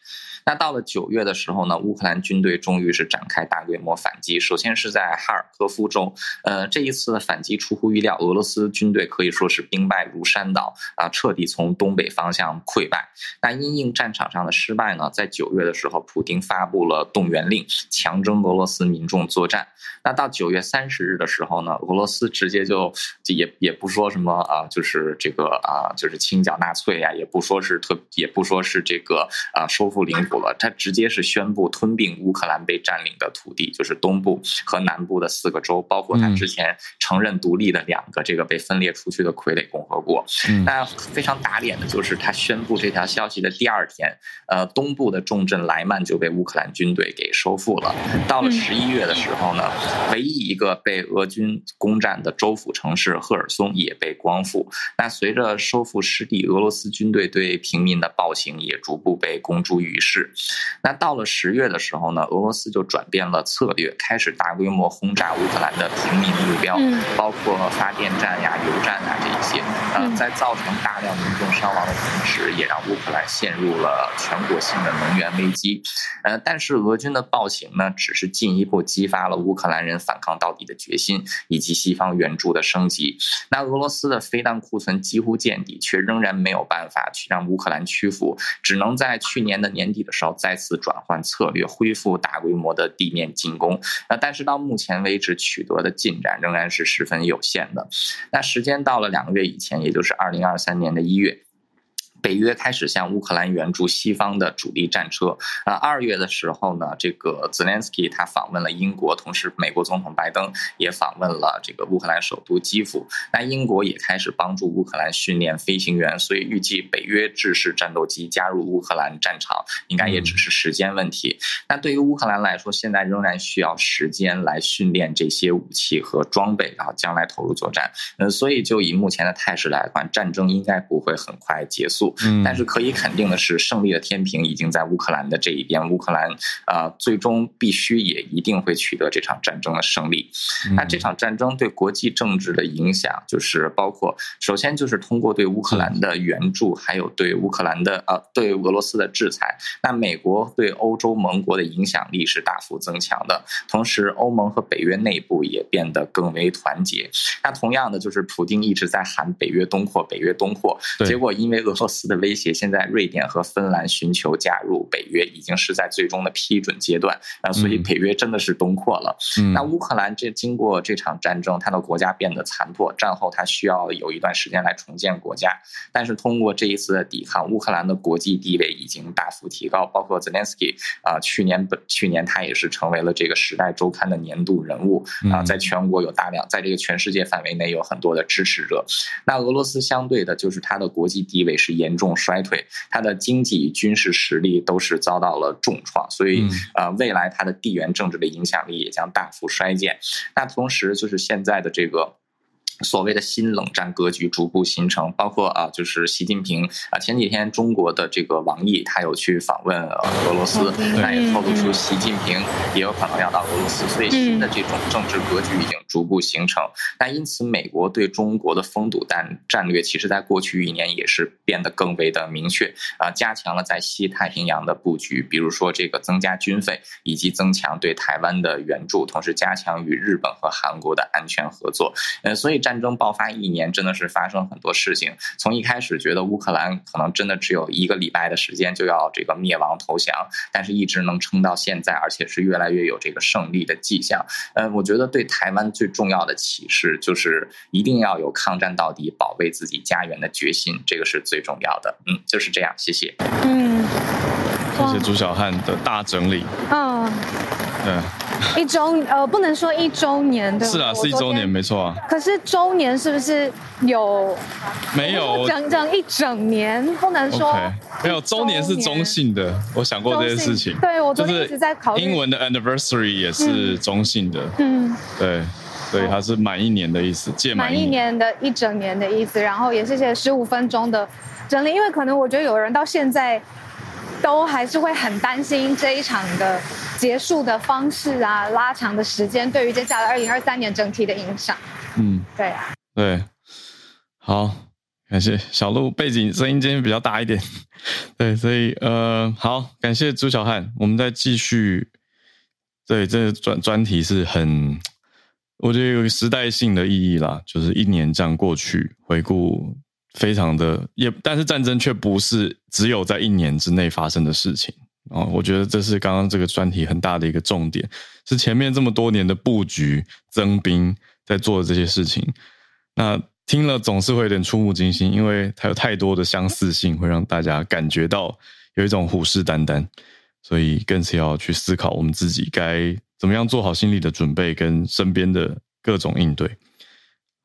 那到了九月的时候呢，乌克兰军队终于是展开大规模反击。首先是在哈尔科夫州，呃，这一次的反击出乎预料，俄罗斯军队可以说是兵败如山倒啊，彻底从东北方向溃败。那因应战场上的失败呢，在九月的时候，普丁发布了动员令，强征俄罗斯民众作战。那到九月三十日的时候呢，俄罗斯直接就也也不说什么啊，就是这个啊，就是清剿纳粹呀，也不说是特，也不说是这个啊，收复领土他直接是宣布吞并乌克兰被占领的土地，就是东部和南部的四个州，包括他之前承认独立的两个这个被分裂出去的傀儡共和国。那非常打脸的就是他宣布这条消息的第二天，呃，东部的重镇莱曼就被乌克兰军队给收复了。到了十一月的时候呢，唯一一个被俄军攻占的州府城市赫尔松也被光复。那随着收复失地，俄罗斯军队对平民的暴行也逐步被公诸于世。那到了十月的时候呢，俄罗斯就转变了策略，开始大规模轰炸乌克兰的平民目标，包括发电站呀、油站啊这一些。呃，呃，在造成大量民众伤亡的同时，也让乌克兰陷入了全国性的能源危机。呃，但是俄军的暴行呢，只是进一步激发了乌克兰人反抗到底的决心，以及西方援助的升级。那俄罗斯的飞弹库存几乎见底，却仍然没有办法去让乌克兰屈服，只能在去年的年底的时候再次转换策略，恢复大规模的地面进攻。那但是到目前为止取得的进展仍然是十分有限的。那时间到了两个月以前，也就是二零二三年的一月。北约开始向乌克兰援助西方的主力战车。啊，二月的时候呢，这个泽连斯基他访问了英国，同时美国总统拜登也访问了这个乌克兰首都基辅。那英国也开始帮助乌克兰训练飞行员，所以预计北约制式战斗机加入乌克兰战场，应该也只是时间问题。那对于乌克兰来说，现在仍然需要时间来训练这些武器和装备，然后将来投入作战。嗯，所以就以目前的态势来看，战争应该不会很快结束。嗯，但是可以肯定的是，胜利的天平已经在乌克兰的这一边。乌克兰啊、呃，最终必须也一定会取得这场战争的胜利。那这场战争对国际政治的影响，就是包括首先就是通过对乌克兰的援助，还有对乌克兰的呃对俄罗斯的制裁。那美国对欧洲盟国的影响力是大幅增强的，同时欧盟和北约内部也变得更为团结。那同样的，就是普京一直在喊北约东扩，北约东扩，结果因为俄罗斯的威胁，现在瑞典和芬兰寻求加入北约，已经是在最终的批准阶段啊，所以北约真的是东扩了。嗯、那乌克兰这经过这场战争，他的国家变得残破，战后他需要有一段时间来重建国家。但是通过这一次的抵抗，乌克兰的国际地位已经大幅提高，包括泽连斯基啊，去年本去年他也是成为了这个《时代周刊》的年度人物啊，在全国有大量，在这个全世界范围内有很多的支持者。那俄罗斯相对的，就是它的国际地位是严重。衰退，它的经济军事实力都是遭到了重创，所以呃，未来它的地缘政治的影响力也将大幅衰减。那同时，就是现在的这个。所谓的新冷战格局逐步形成，包括啊，就是习近平啊，前几天中国的这个王毅他有去访问俄罗斯，那也透露出习近平也有可能要到俄罗斯，所以新的这种政治格局已经逐步形成。那因此，美国对中国的封堵战战略，其实在过去一年也是变得更为的明确啊，加强了在西太平洋的布局，比如说这个增加军费，以及增强对台湾的援助，同时加强与日本和韩国的安全合作。呃，所以。战争爆发一年，真的是发生很多事情。从一开始觉得乌克兰可能真的只有一个礼拜的时间就要这个灭亡投降，但是一直能撑到现在，而且是越来越有这个胜利的迹象。呃，我觉得对台湾最重要的启示就是一定要有抗战到底、保卫自己家园的决心，这个是最重要的。嗯，就是这样。谢谢。嗯，谢谢朱小汉的大整理。嗯，对。一周呃，不能说一周年的，是啊，是一周年，没错啊。可是周年是不是有？没有，整整一整年，不能说。Okay, 没有，周年是中性的，我想过这件事情。对，我昨天一直在考虑。英文的 anniversary 也是中性的，嗯，对，对它是满一年的意思，届满一年的一整年的意思。然后也谢谢十五分钟的整理，因为可能我觉得有人到现在都还是会很担心这一场的。结束的方式啊，拉长的时间，对于接下来二零二三年整体的影响，嗯，对啊，对，好，感谢小鹿背景声音今天比较大一点，对，所以呃，好，感谢朱小汉，我们再继续，对，这个专专题是很，我觉得有个时代性的意义啦，就是一年这样过去，回顾非常的也，但是战争却不是只有在一年之内发生的事情。哦，我觉得这是刚刚这个专题很大的一个重点，是前面这么多年的布局、增兵在做的这些事情。那听了总是会有点触目惊心，因为它有太多的相似性，会让大家感觉到有一种虎视眈眈，所以更是要去思考我们自己该怎么样做好心理的准备，跟身边的各种应对。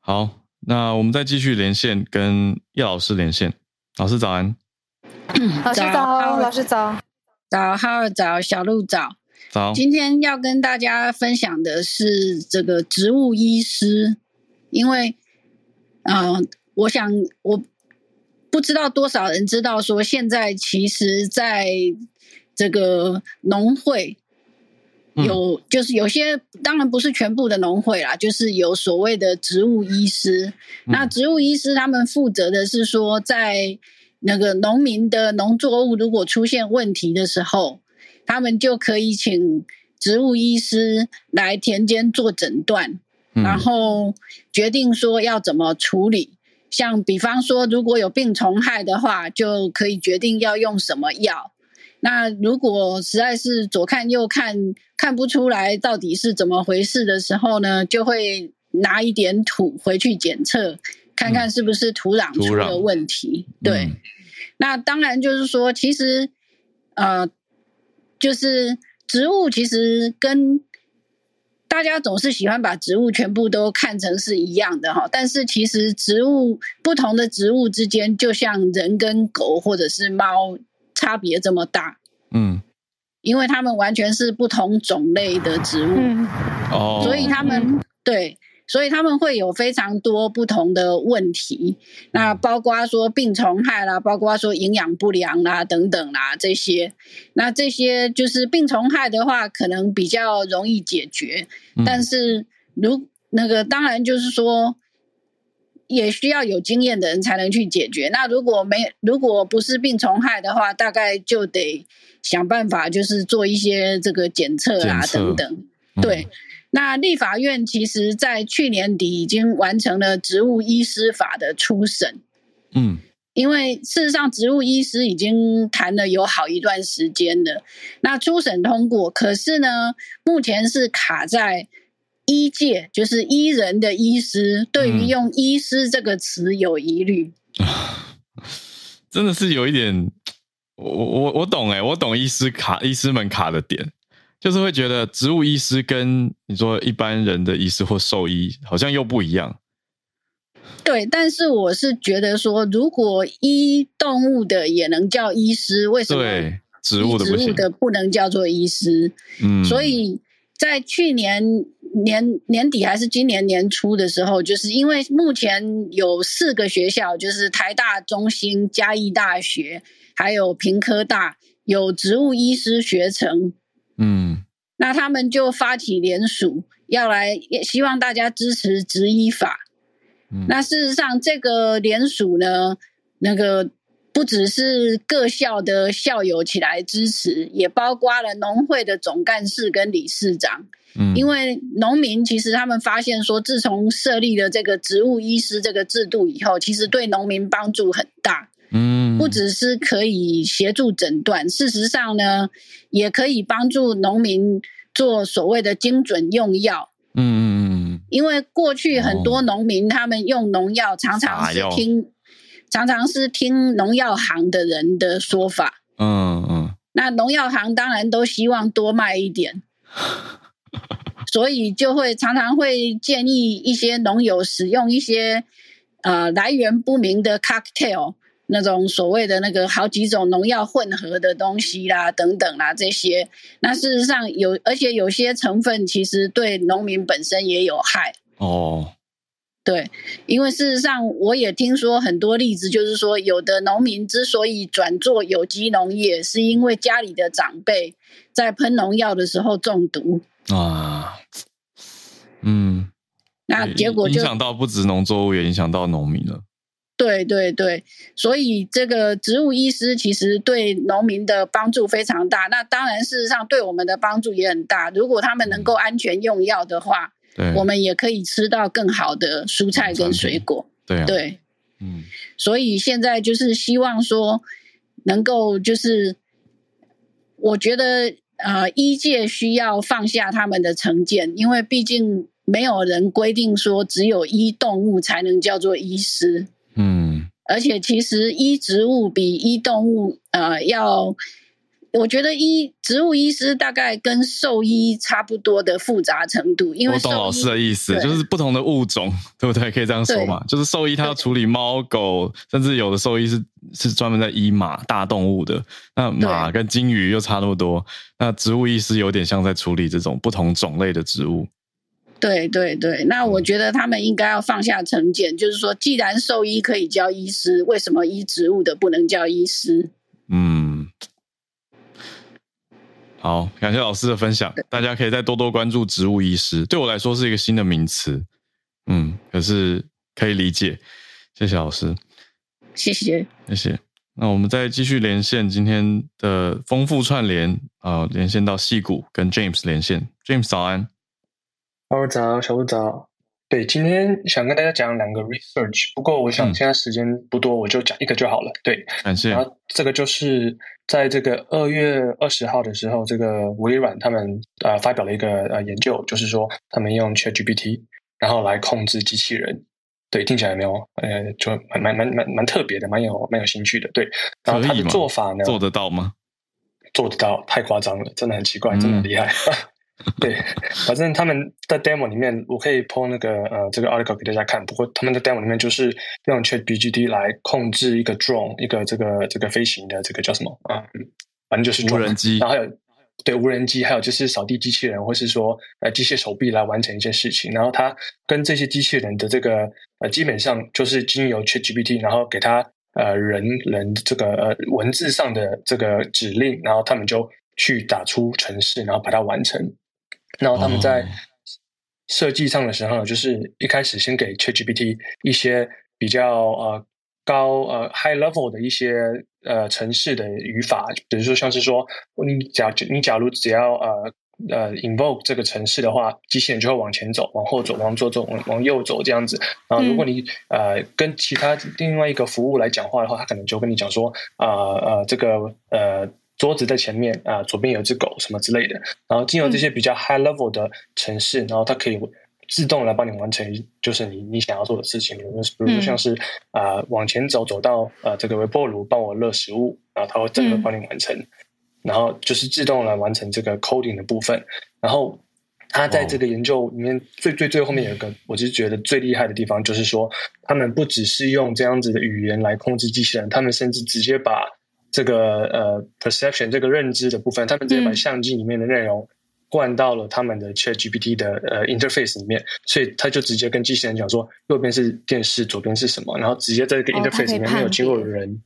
好，那我们再继续连线，跟叶老师连线。老师早安，老师早，老师早。早，哈尔早，小鹿早。早。今天要跟大家分享的是这个植物医师，因为，嗯、呃，我想我不知道多少人知道，说现在其实在这个农会有就是有些当然不是全部的农会啦，就是有所谓的植物医师。那植物医师他们负责的是说，在那个农民的农作物如果出现问题的时候，他们就可以请植物医师来田间做诊断，然后决定说要怎么处理。像比方说，如果有病虫害的话，就可以决定要用什么药。那如果实在是左看右看看不出来到底是怎么回事的时候呢，就会拿一点土回去检测，看看是不是土壤出了问题。嗯、对、嗯，那当然就是说，其实呃，就是植物其实跟大家总是喜欢把植物全部都看成是一样的哈，但是其实植物不同的植物之间，就像人跟狗或者是猫。差别这么大，嗯，因为它们完全是不同种类的植物，哦，所以它们对，所以他们会有非常多不同的问题。那包括说病虫害啦，包括说营养不良啦等等啦这些。那这些就是病虫害的话，可能比较容易解决，但是如那个当然就是说。也需要有经验的人才能去解决。那如果没，如果不是病虫害的话，大概就得想办法，就是做一些这个检测啊等等。对，那立法院其实在去年底已经完成了植物医师法的初审。嗯，因为事实上植物医师已经谈了有好一段时间了，那初审通过，可是呢，目前是卡在。医界就是医人的医师，对于用“医师”这个词有疑虑，嗯，真的是有一点，我我我懂哎，我懂医师卡医师们卡的点，就是会觉得植物医师跟你说一般人的医师或兽医好像又不一样。对，但是我是觉得说，如果医动物的也能叫医师，为什么对植物的植物的不能叫做医师？嗯，所以在去年。年年底还是今年年初的时候，就是因为目前有四个学校，就是台大、中兴、嘉义大学，还有平科大，有植物医师学程。嗯，那他们就发起联署，要来也希望大家支持执医法。嗯，那事实上，这个联署呢，那个不只是各校的校友起来支持，也包括了农会的总干事跟理事长。嗯，因为农民其实他们发现说，自从设立了这个植物医师这个制度以后，其实对农民帮助很大。嗯，不只是可以协助诊断，事实上呢，也可以帮助农民做所谓的精准用药。嗯嗯嗯。因为过去很多农民他们用农药，常常是听，常常是听农药行的人的说法。嗯嗯。那农药行当然都希望多卖一点。所以就会常常会建议一些农友使用一些呃来源不明的 cocktail 那种所谓的那个好几种农药混合的东西啦等等啦这些，那事实上有，而且有些成分其实对农民本身也有害哦。对，因为事实上我也听说很多例子，就是说有的农民之所以转做有机农业，是因为家里的长辈在喷农药的时候中毒。啊，嗯，那结果就影响到不止农作物，也影响到农民了。对对对，所以这个植物医师其实对农民的帮助非常大。那当然，事实上对我们的帮助也很大。如果他们能够安全用药的话，对，我们也可以吃到更好的蔬菜跟水果。对啊，对，嗯，所以现在就是希望说，能够就是，我觉得。呃，医界需要放下他们的成见，因为毕竟没有人规定说只有医动物才能叫做医师。嗯，而且其实医植物比医动物呃要。我觉得医植物医师大概跟兽医差不多的复杂程度，因为我懂老师的意思，就是不同的物种，对不对？可以这样说嘛？就是兽医他要处理猫狗，甚至有的兽医是是专门在医马大动物的。那马跟金鱼又差那么多，那植物医师有点像在处理这种不同种类的植物。对对对，那我觉得他们应该要放下成见，就是说，既然兽医可以叫医师，为什么医植物的不能叫医师？嗯。好，感谢老师的分享，大家可以再多多关注植物医师。对我来说是一个新的名词，嗯，可是可以理解。谢谢老师，谢谢，谢谢。那我们再继续连线今天的丰富串联啊、呃，连线到戏谷跟 James 连线。James 早安，好早，小鹿早。对，今天想跟大家讲两个 research，不过我想现在时间不多，嗯、我就讲一个就好了。对，感谢。然后这个就是在这个二月二十号的时候，这个微软他们呃发表了一个呃研究，就是说他们用 ChatGPT 然后来控制机器人。对，听起来没有呃，就蛮蛮蛮蛮蛮特别的，蛮有蛮有兴趣的。对，然后他的做法呢，做得到吗？做得到，太夸张了，真的很奇怪，真的很厉害。嗯 对，反正他们在 demo 里面，我可以 po 那个呃这个 article 给大家看。不过他们的 demo 里面就是用 ChatGPT 来控制一个 drone，一个这个这个飞行的这个叫什么啊？嗯，反正就是 drone, 无人机。然后还有对无人机，还有就是扫地机器人，或是说呃机械手臂来完成一些事情。然后它跟这些机器人的这个呃基本上就是经由 ChatGPT，然后给它呃人人这个呃文字上的这个指令，然后他们就去打出程式，然后把它完成。然后他们在设计上的时候，就是一开始先给 ChatGPT 一些比较呃高呃 high level 的一些呃城市的语法，比如说像是说你假你假如只要呃呃 invoke 这个城市的话，机器人就会往前走、往后走、往左走、往往右走这样子。然后如果你呃跟其他另外一个服务来讲话的话，他可能就跟你讲说啊呃，呃这个呃。桌子在前面啊，左边有一只狗什么之类的，然后进入这些比较 high level 的城市，嗯、然后它可以自动来帮你完成，就是你你想要做的事情，比如说像是啊、呃、往前走走到呃这个微波炉帮我热食物，然后它会整个帮你完成，嗯、然后就是自动来完成这个 coding 的部分。然后它在这个研究里面最最最后面有一个，我就觉得最厉害的地方，就是说他们不只是用这样子的语言来控制机器人，他们甚至直接把这个呃，perception 这个认知的部分，他们直接把相机里面的内容灌到了他们的 ChatGPT 的呃 interface 里面，所以他就直接跟机器人讲说，右边是电视，左边是什么，然后直接在这个 interface 里面没有经过人，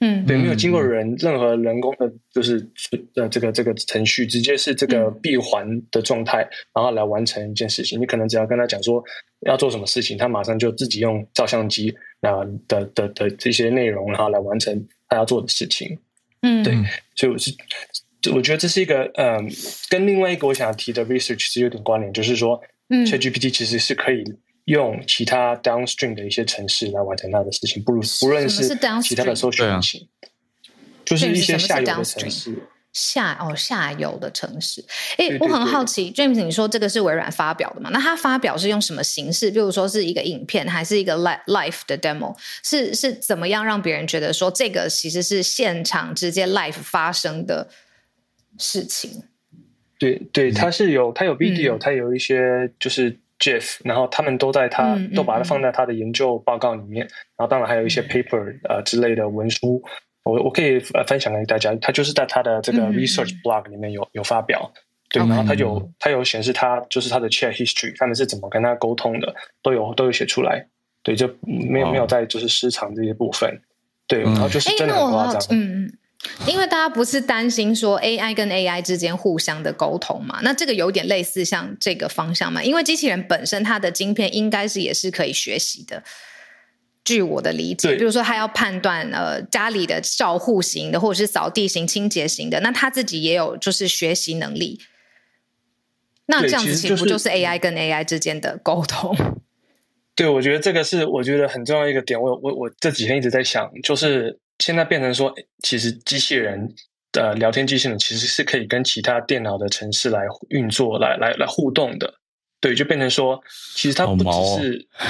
嗯，对，没有经过人任何人工的，就是呃这个这个程序，直接是这个闭环的状态，然后来完成一件事情。你可能只要跟他讲说要做什么事情，他马上就自己用照相机啊的的的这些内容，然后来完成。他要做的事情，嗯，对，所以我是，我觉得这是一个，嗯，跟另外一个我想要提的 research 是有点关联，就是说，嗯，ChatGPT 其实是可以用其他 downstream 的一些城市来完成它的事情，不如不论是其他的搜索引擎，就是一些下游的程式。下哦，下游的城市，哎，我很好奇，James，你说这个是微软发表的吗？那他发表是用什么形式？比如说是一个影片，还是一个 live 的 demo？是是怎么样让别人觉得说这个其实是现场直接 live 发生的事情？对对，他是有他有 video，他、嗯、有一些就是 GIF，然后他们都在他、嗯、都把它放在他的研究报告里面，嗯、然后当然还有一些 paper、嗯、呃之类的文书。我我可以呃分享给大家，他就是在他的这个 research blog 里面有、嗯、有发表，对，然后他有他有显示他就是他的 chat history，他们是怎么跟他沟通的，都有都有写出来，对，就没有、哦、没有在就是失常这些部分，对，然后就是真的很夸张，嗯嗯，因为大家不是担心说 AI 跟 AI 之间互相的沟通嘛，那这个有点类似像这个方向嘛，因为机器人本身它的晶片应该是也是可以学习的。据我的理解，比如说他要判断呃家里的照护型的，或者是扫地型、清洁型的，那他自己也有就是学习能力。那这样子岂不就是 AI 跟 AI 之间的沟通？对，我觉得这个是我觉得很重要一个点。我我我这几天一直在想，就是现在变成说，其实机器人的、呃、聊天机器人其实是可以跟其他电脑的城市来运作、来来来互动的。对，就变成说，其实它不只是，哦、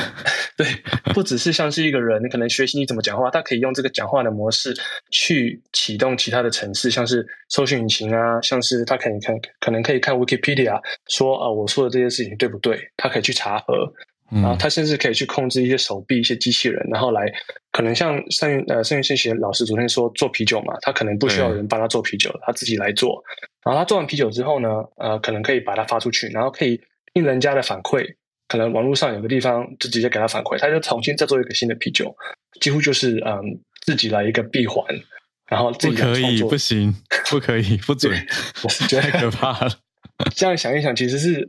对，不只是像是一个人，你可能学习你怎么讲话，他可以用这个讲话的模式去启动其他的城市，像是搜寻引擎啊，像是他可以看，可能可以看 Wikipedia，说啊，我说的这些事情对不对？他可以去查核，然后他甚至可以去控制一些手臂、一些机器人，然后来，可能像圣呃圣元圣贤老师昨天说做啤酒嘛，他可能不需要人帮他做啤酒，他自己来做，然后他做完啤酒之后呢，呃，可能可以把它发出去，然后可以。听人家的反馈，可能网络上有个地方就直接给他反馈，他就重新再做一个新的啤酒，几乎就是嗯自己来一个闭环，然后自己不可以不行，不可以，不准，我是觉得太可怕了。这样想一想，其实是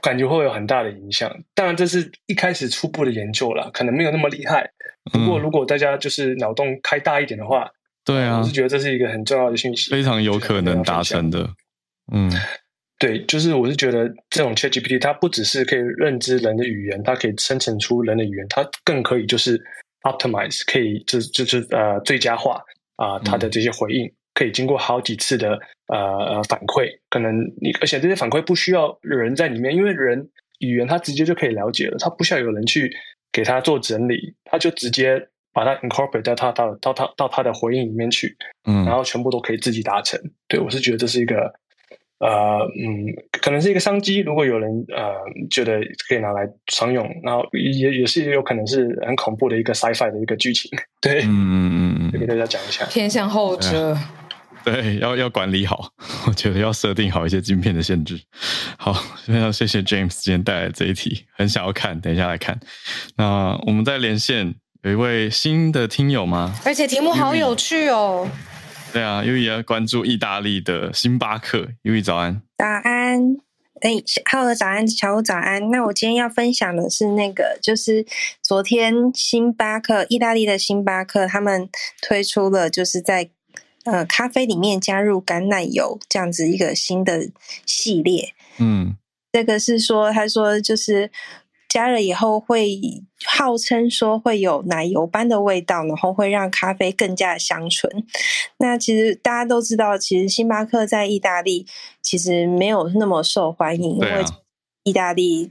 感觉会有很大的影响。当然，这是一开始初步的研究了，可能没有那么厉害。不过，如果大家就是脑洞开大一点的话，对啊，我是觉得这是一个很重要的信息，非常有可能达成的。嗯，对，就是我是觉得这种 ChatGPT 它不只是可以认知人的语言，它可以生成出人的语言，它更可以就是 optimize，可以就就是呃最佳化啊、呃、它的这些回应。嗯可以经过好几次的呃呃反馈，可能你而且这些反馈不需要人在里面，因为人语言它直接就可以了解了，它不需要有人去给它做整理，它就直接把它 incorporate 到它到到他到它的回应里面去，嗯，然后全部都可以自己达成。对，我是觉得这是一个呃嗯，可能是一个商机，如果有人呃觉得可以拿来商用，然后也也是有可能是很恐怖的一个 sci-fi 的一个剧情。对，嗯嗯嗯，给大家讲一下，偏向后者。对，要要管理好，我觉得要设定好一些晶片的限制。好，非常谢谢 James 今天带来这一题，很想要看，等一下来看。那我们再连线，有一位新的听友吗？而且题目好有趣哦。对啊，因为也要关注意大利的星巴克。优一早安，早安，哎，浩儿早安，小五早安。那我今天要分享的是那个，就是昨天星巴克，意大利的星巴克，他们推出了，就是在。呃，咖啡里面加入橄榄油这样子一个新的系列，嗯，这个是说，他说就是加热以后会号称说会有奶油般的味道，然后会让咖啡更加的香醇。那其实大家都知道，其实星巴克在意大利其实没有那么受欢迎，啊、因为意大利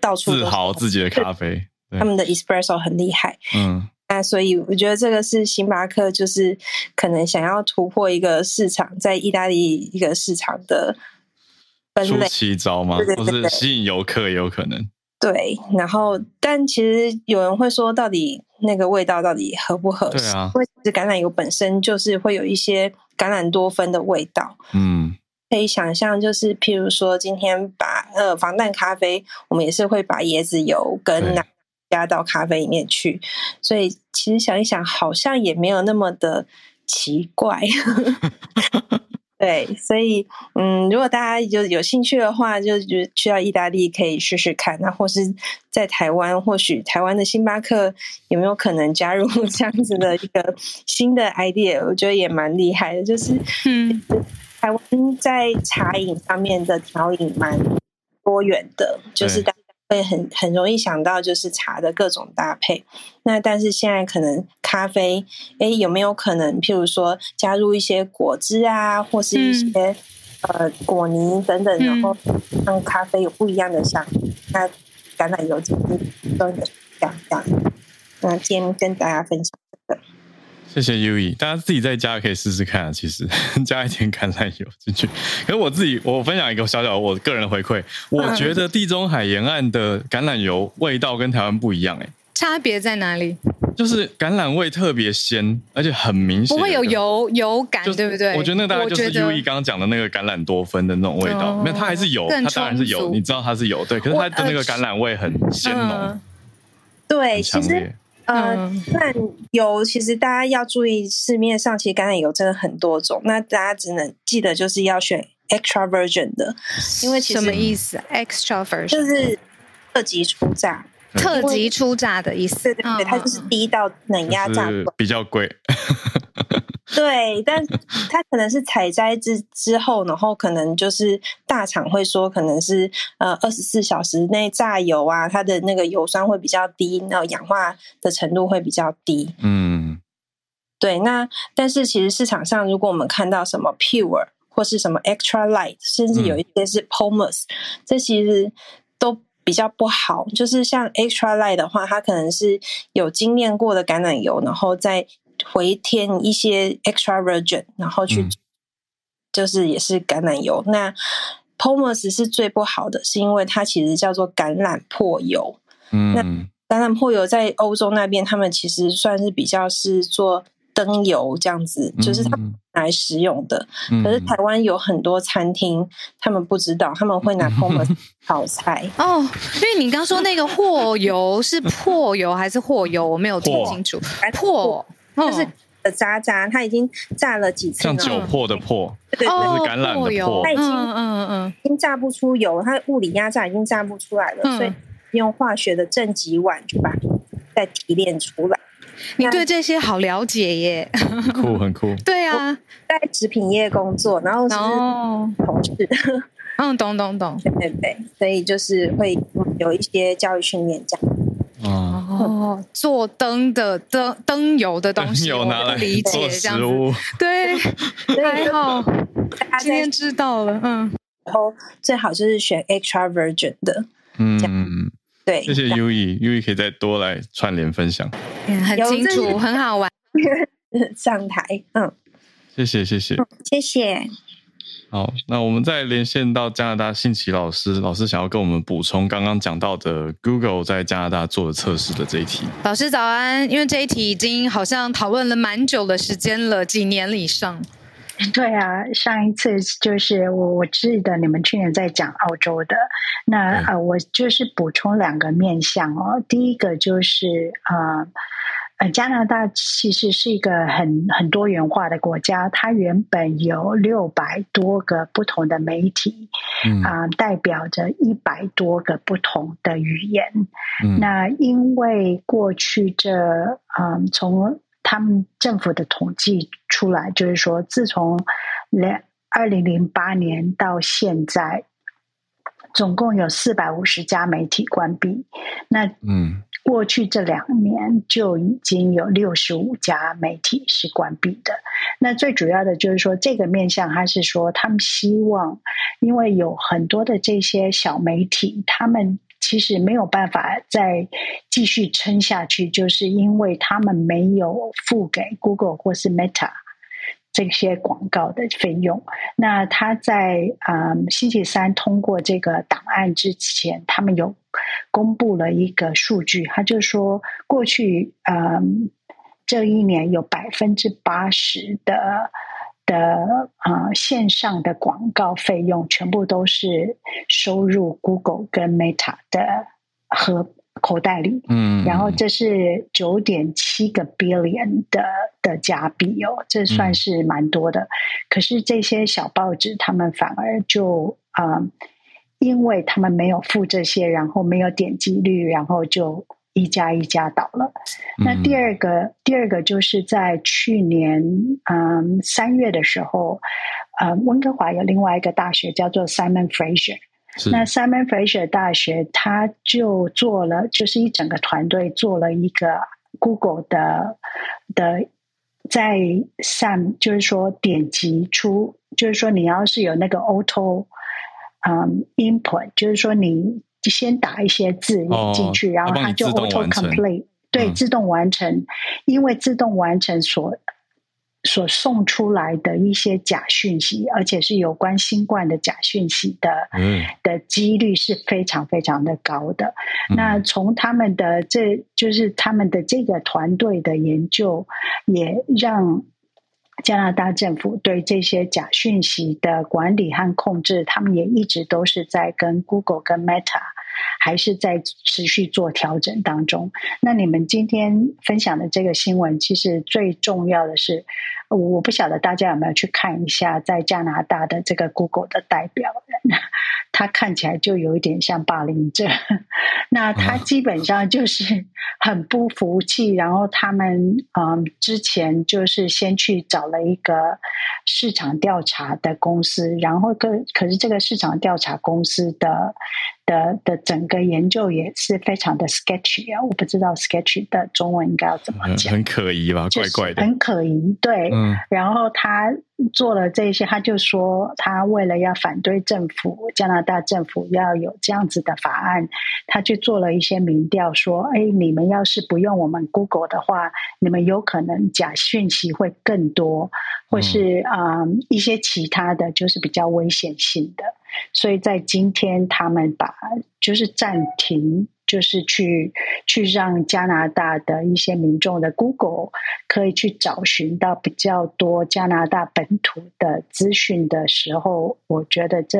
到处自豪自己的咖啡，他们的 espresso 很厉害，嗯。那所以我觉得这个是星巴克，就是可能想要突破一个市场，在意大利一个市场的分类，出奇招吗？或是吸引游客也有可能。对，然后但其实有人会说，到底那个味道到底合不合适？对啊，因为其实橄榄油本身就是会有一些橄榄多酚的味道。嗯，可以想象，就是譬如说，今天把呃防弹咖啡，我们也是会把椰子油跟奶。加到咖啡里面去，所以其实想一想，好像也没有那么的奇怪。对，所以嗯，如果大家就有兴趣的话，就就去到意大利可以试试看。那或是在台湾，或许台湾的星巴克有没有可能加入 这样子的一个新的 idea？我觉得也蛮厉害的。就是嗯，台湾在茶饮上面的调饮蛮多元的，就是大。会很很容易想到就是茶的各种搭配，那但是现在可能咖啡，诶，有没有可能譬如说加入一些果汁啊，或是一些、嗯、呃果泥等等，然后让咖啡有不一样的香。嗯、那橄榄油就是都有这样这样。那今天跟大家分享这个。谢谢 Uee，大家自己在家可以试试看啊。其实 加一点橄榄油进去。可是我自己，我分享一个小小我个人的回馈，我觉得地中海沿岸的橄榄油味道跟台湾不一样，哎，差别在哪里？就是橄榄味特别鲜，而且很明显，不会有油油感，对不对？我觉得那个大概就是 Uee 刚刚讲的那个橄榄多酚的那种味道，没有，它还是有，它当然是有，你知道它是有，对。可是它的那个橄榄味很鲜浓，对，其实。呃，橄榄油其实大家要注意，市面上其实橄榄油真的很多种，那大家只能记得就是要选 extra virgin 的，因为其实什么意思？extra virgin 就是特级初榨。特级出榨的意思，对对对，它就是第一道冷压榨，比较贵。对，但它可能是采摘之之后，然后可能就是大厂会说，可能是呃二十四小时内榨油啊，它的那个油酸会比较低，那氧化的程度会比较低。嗯，对。那但是其实市场上，如果我们看到什么 pure 或是什么 extra light，甚至有一些是嗯，这其实都。比较不好，就是像 extra light 的话，它可能是有精炼过的橄榄油，然后再回添一些 extra virgin，然后去、嗯、就是也是橄榄油。那 pomace 是最不好的，是因为它其实叫做橄榄破油。嗯，那橄榄破油在欧洲那边，他们其实算是比较是做。灯油这样子，就是他们来食用的。嗯、可是台湾有很多餐厅，他们不知道，他们会拿 pomace 炒菜哦。因为你刚说那个货油是破油还是货油，我没有听清楚。破，就是的渣渣，它已经炸了几次，像酒粕的粕，对，对，对，是橄榄的粕，它已经嗯嗯嗯，已经炸不出油，它物理压榨已经炸不出来了，嗯、所以用化学的正极碗去把它再提炼出来。你对这些好了解耶，很酷很酷。对啊，在食品业工作，然后是同事。哦、嗯，懂懂懂，对对对，所以就是会有一些教育训练这样。哦，做灯的灯灯油的东西，灯油拿来理解这样子，对，还好，今天知道了，嗯，然后最好就是选 extra virgin 的，嗯，对，谢谢 Uyi，Uyi 可以再多来串联分享，很清楚，很好玩，上台，嗯，谢谢谢谢，谢谢。好，那我们再连线到加拿大信奇老师，老师想要跟我们补充刚刚讲到的 Google 在加拿大做的测试的这一题。老师早安，因为这一题已经好像讨论了蛮久的时间了，几年以上。对啊，上一次就是我我记得你们去年在讲澳洲的，那啊、呃，我就是补充两个面向哦，第一个就是啊。呃呃，加拿大其实是一个很很多元化的国家，它原本有六百多个不同的媒体，嗯啊、呃，代表着一百多个不同的语言。嗯、那因为过去这，嗯、呃，从他们政府的统计出来，就是说，自从两二零零八年到现在，总共有四百五十家媒体关闭。那嗯。过去这两年就已经有六十五家媒体是关闭的。那最主要的就是说，这个面向还是说，他们希望，因为有很多的这些小媒体，他们其实没有办法再继续撑下去，就是因为他们没有付给 Google 或是 Meta。这些广告的费用，那他在嗯星期三通过这个档案之前，他们有公布了一个数据，他就说过去嗯这一年有百分之八十的的啊、呃、线上的广告费用全部都是收入 Google 跟 Meta 的和。口袋里，嗯，然后这是九点七个 billion 的的加币哦，这算是蛮多的。嗯、可是这些小报纸，他们反而就啊、呃，因为他们没有付这些，然后没有点击率，然后就一家一家倒了。嗯、那第二个，第二个就是在去年嗯三、呃、月的时候，呃，温哥华有另外一个大学叫做 Simon Fraser。是那 Simon Fraser 大学，他就做了，就是一整个团队做了一个 Google 的的在上，就是说点击出，就是说你要是有那个 auto 嗯 input，就是说你先打一些字进去，哦、然后它就 auto complete，对，嗯、自动完成，因为自动完成所。所送出来的一些假讯息，而且是有关新冠的假讯息的，嗯，的几率是非常非常的高的。嗯、那从他们的这就是他们的这个团队的研究，也让加拿大政府对这些假讯息的管理和控制，他们也一直都是在跟 Google 跟 Meta。还是在持续做调整当中。那你们今天分享的这个新闻，其实最重要的是，我不晓得大家有没有去看一下，在加拿大的这个 Google 的代表人，他看起来就有一点像霸凌者。那他基本上就是很不服气，然后他们嗯之前就是先去找了一个市场调查的公司，然后可可是这个市场调查公司的。的的整个研究也是非常的 sketchy 啊，我不知道 sketchy 的中文应该要怎么讲，很可疑吧，怪怪的，很可疑，对，嗯，然后他。做了这些，他就说他为了要反对政府，加拿大政府要有这样子的法案，他去做了一些民调，说：“哎，你们要是不用我们 Google 的话，你们有可能假讯息会更多，或是啊、嗯、一些其他的就是比较危险性的。”所以在今天，他们把就是暂停。就是去去让加拿大的一些民众的 Google 可以去找寻到比较多加拿大本土的资讯的时候，我觉得这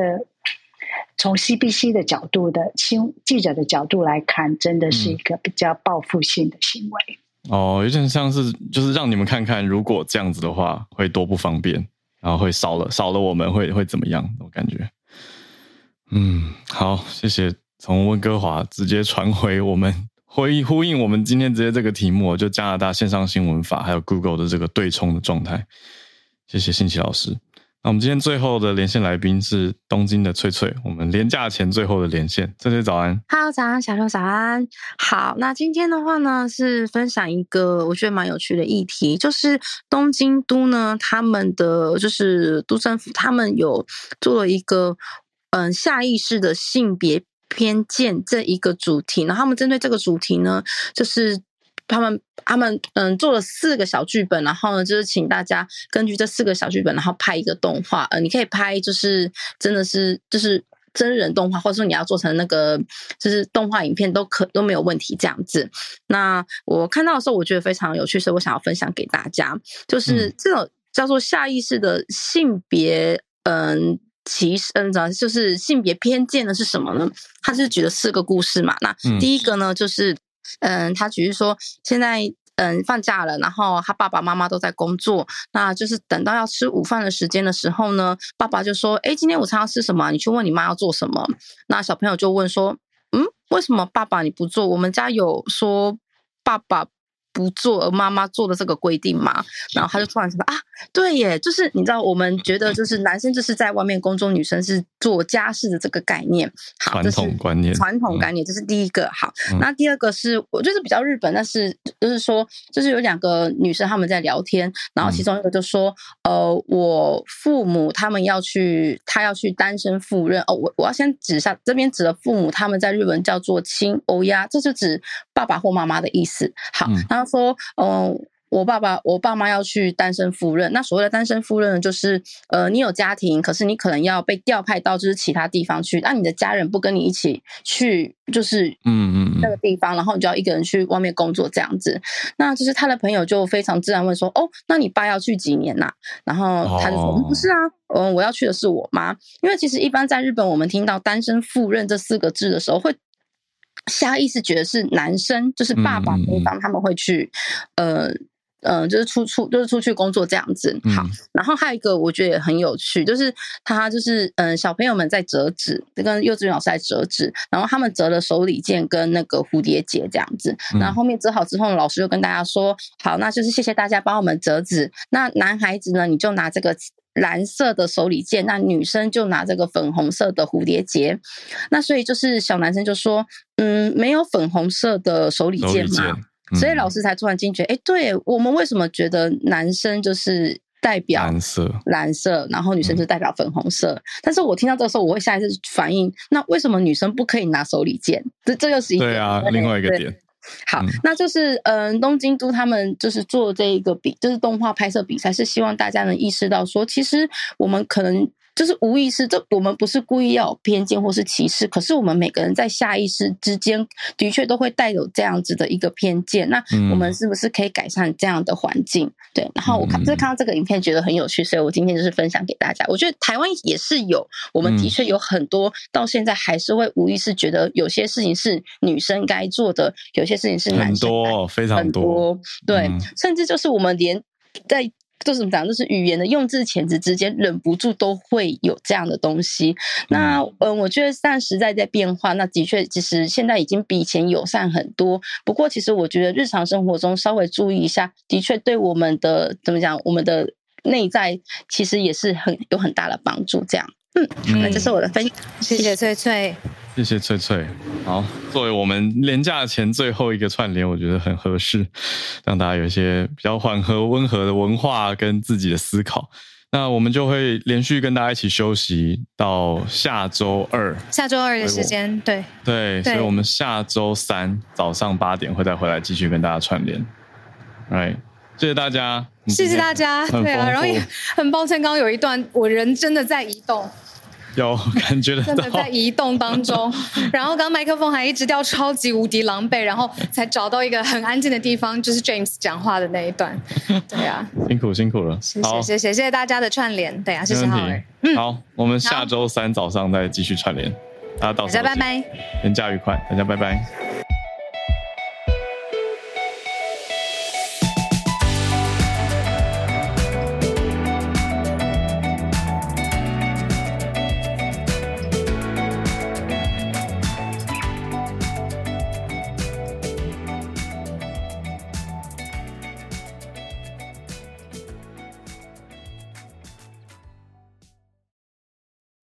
从 CBC 的角度的新记者的角度来看，真的是一个比较报复性的行为。哦，有点像是就是让你们看看，如果这样子的话会多不方便，然后会少了少了我们会会怎么样？我感觉，嗯，好，谢谢从温哥华直接传回我们回呼应我们今天直接这个题目，就加拿大线上新闻法还有 Google 的这个对冲的状态，谢谢信奇老师。那我们今天最后的连线来宾是东京的翠翠，我们连假前最后的连线，翠翠早安，Hello 早安，小六早安，好，那今天的话呢是分享一个我觉得蛮有趣的议题，就是东京都呢他们的就是都政府他们有做了一个嗯下意识的性别偏见这一个主题，然后他们针对这个主题呢就是。他们他们嗯做了四个小剧本，然后呢就是请大家根据这四个小剧本，然后拍一个动画。呃，你可以拍就是真的是就是真人动画，或者说你要做成那个就是动画影片都可都没有问题这样子。那我看到的时候，我觉得非常有趣，所以我想要分享给大家，就是这种叫做下意识的性别嗯歧视嗯，就是性别偏见呢是什么呢？他是举了四个故事嘛。那第一个呢就是。嗯，他只是说现在嗯放假了，然后他爸爸妈妈都在工作，那就是等到要吃午饭的时间的时候呢，爸爸就说：“哎，今天午餐要吃什么？你去问你妈要做什么。”那小朋友就问说：“嗯，为什么爸爸你不做？我们家有说爸爸。”不做而妈妈做的这个规定嘛，然后他就突然想到啊，对耶，就是你知道，我们觉得就是男生就是在外面工作，女生是做家事的这个概念。好，传统观念，传统观念，这是第一个。好，那第二个是我觉得比较日本，但是就是说，就是有两个女生他们在聊天，然后其中一个就说，呃，我父母他们要去，他要去单身赴任哦，我我要先指下这边指的父母，他们在日文叫做亲欧呀，这是指爸爸或妈妈的意思。好，然后。说，嗯，我爸爸、我爸妈要去单身赴任。那所谓的单身赴任，就是，呃，你有家庭，可是你可能要被调派到就是其他地方去，那你的家人不跟你一起去，就是，嗯嗯，那个地方，然后你就要一个人去外面工作这样子。那就是他的朋友就非常自然问说，哦，那你爸要去几年呐？然后他就说，哦，不是啊，嗯，我要去的是我妈，因为其实一般在日本，我们听到单身赴任这四个字的时候，会。下意识觉得是男生，就是爸爸那方他们会去，嗯、就是出出就是出去工作这样子。好，然后还有一个我觉得也很有趣，就是他就是嗯、呃，小朋友们在折纸，跟幼稚园老师在折纸，然后他们折了手里剑跟那个蝴蝶结这样子。然后后面折好之后，老师就跟大家说：“好，那就是谢谢大家帮我们折纸。那男孩子呢，你就拿这个。”蓝色的手里剑，那女生就拿这个粉红色的蝴蝶结，那所以就是小男生就说，嗯，没有粉红色的手里剑嘛，嗯、所以老师才突然惊觉，哎，对我们为什么觉得男生就是代表蓝色，蓝色，然后女生就代表粉红色？嗯、但是我听到这个时候，我会下意识反应，那为什么女生不可以拿手里剑？这这又是一个对啊，另外一个点。好，那就是嗯，东京都他们就是做这一个比，就是动画拍摄比赛，是希望大家能意识到说，其实我们可能。就是无意识，这我们不是故意要有偏见或是歧视，可是我们每个人在下意识之间的确都会带有这样子的一个偏见。那我们是不是可以改善这样的环境？嗯、对，然后我看就是看到这个影片觉得很有趣，所以我今天就是分享给大家。我觉得台湾也是有，我们的确有很多到现在还是会无意识觉得有些事情是女生该做的，有些事情是男生做的，很多，非常多。对，嗯、甚至就是我们连在。就是怎么讲，就是语言的用字遣词之间，忍不住都会有这样的东西。那嗯，我觉得但时代在变化，那的确，其实现在已经比以前友善很多。不过，其实我觉得日常生活中稍微注意一下，的确对我们的怎么讲，我们的内在其实也是很有很大的帮助。这样，嗯，那这是我的分享，谢谢翠翠。谢谢翠翠。好，作为我们连假前最后一个串联，我觉得很合适，让大家有一些比较缓和、温和的文化跟自己的思考。那我们就会连续跟大家一起休息到下周二。下周二的时间，对对，所以我们下周三早上八点会再回来继续跟大家串联。Right，谢谢大家，谢谢大家。对啊，然后也很抱歉，刚刚有一段我人真的在移动。有感觉的，真的在移动当中，然后刚刚麦克风还一直掉，超级无敌狼狈，然后才找到一个很安静的地方，就是 James 讲话的那一段。对呀、啊，辛苦辛苦了，谢谢谢谢谢谢大家的串联，对呀、啊，谢谢浩尔。嗯，好，我们下周三早上再继续串联，大家到时候，大家拜拜，人家愉快，大家拜拜。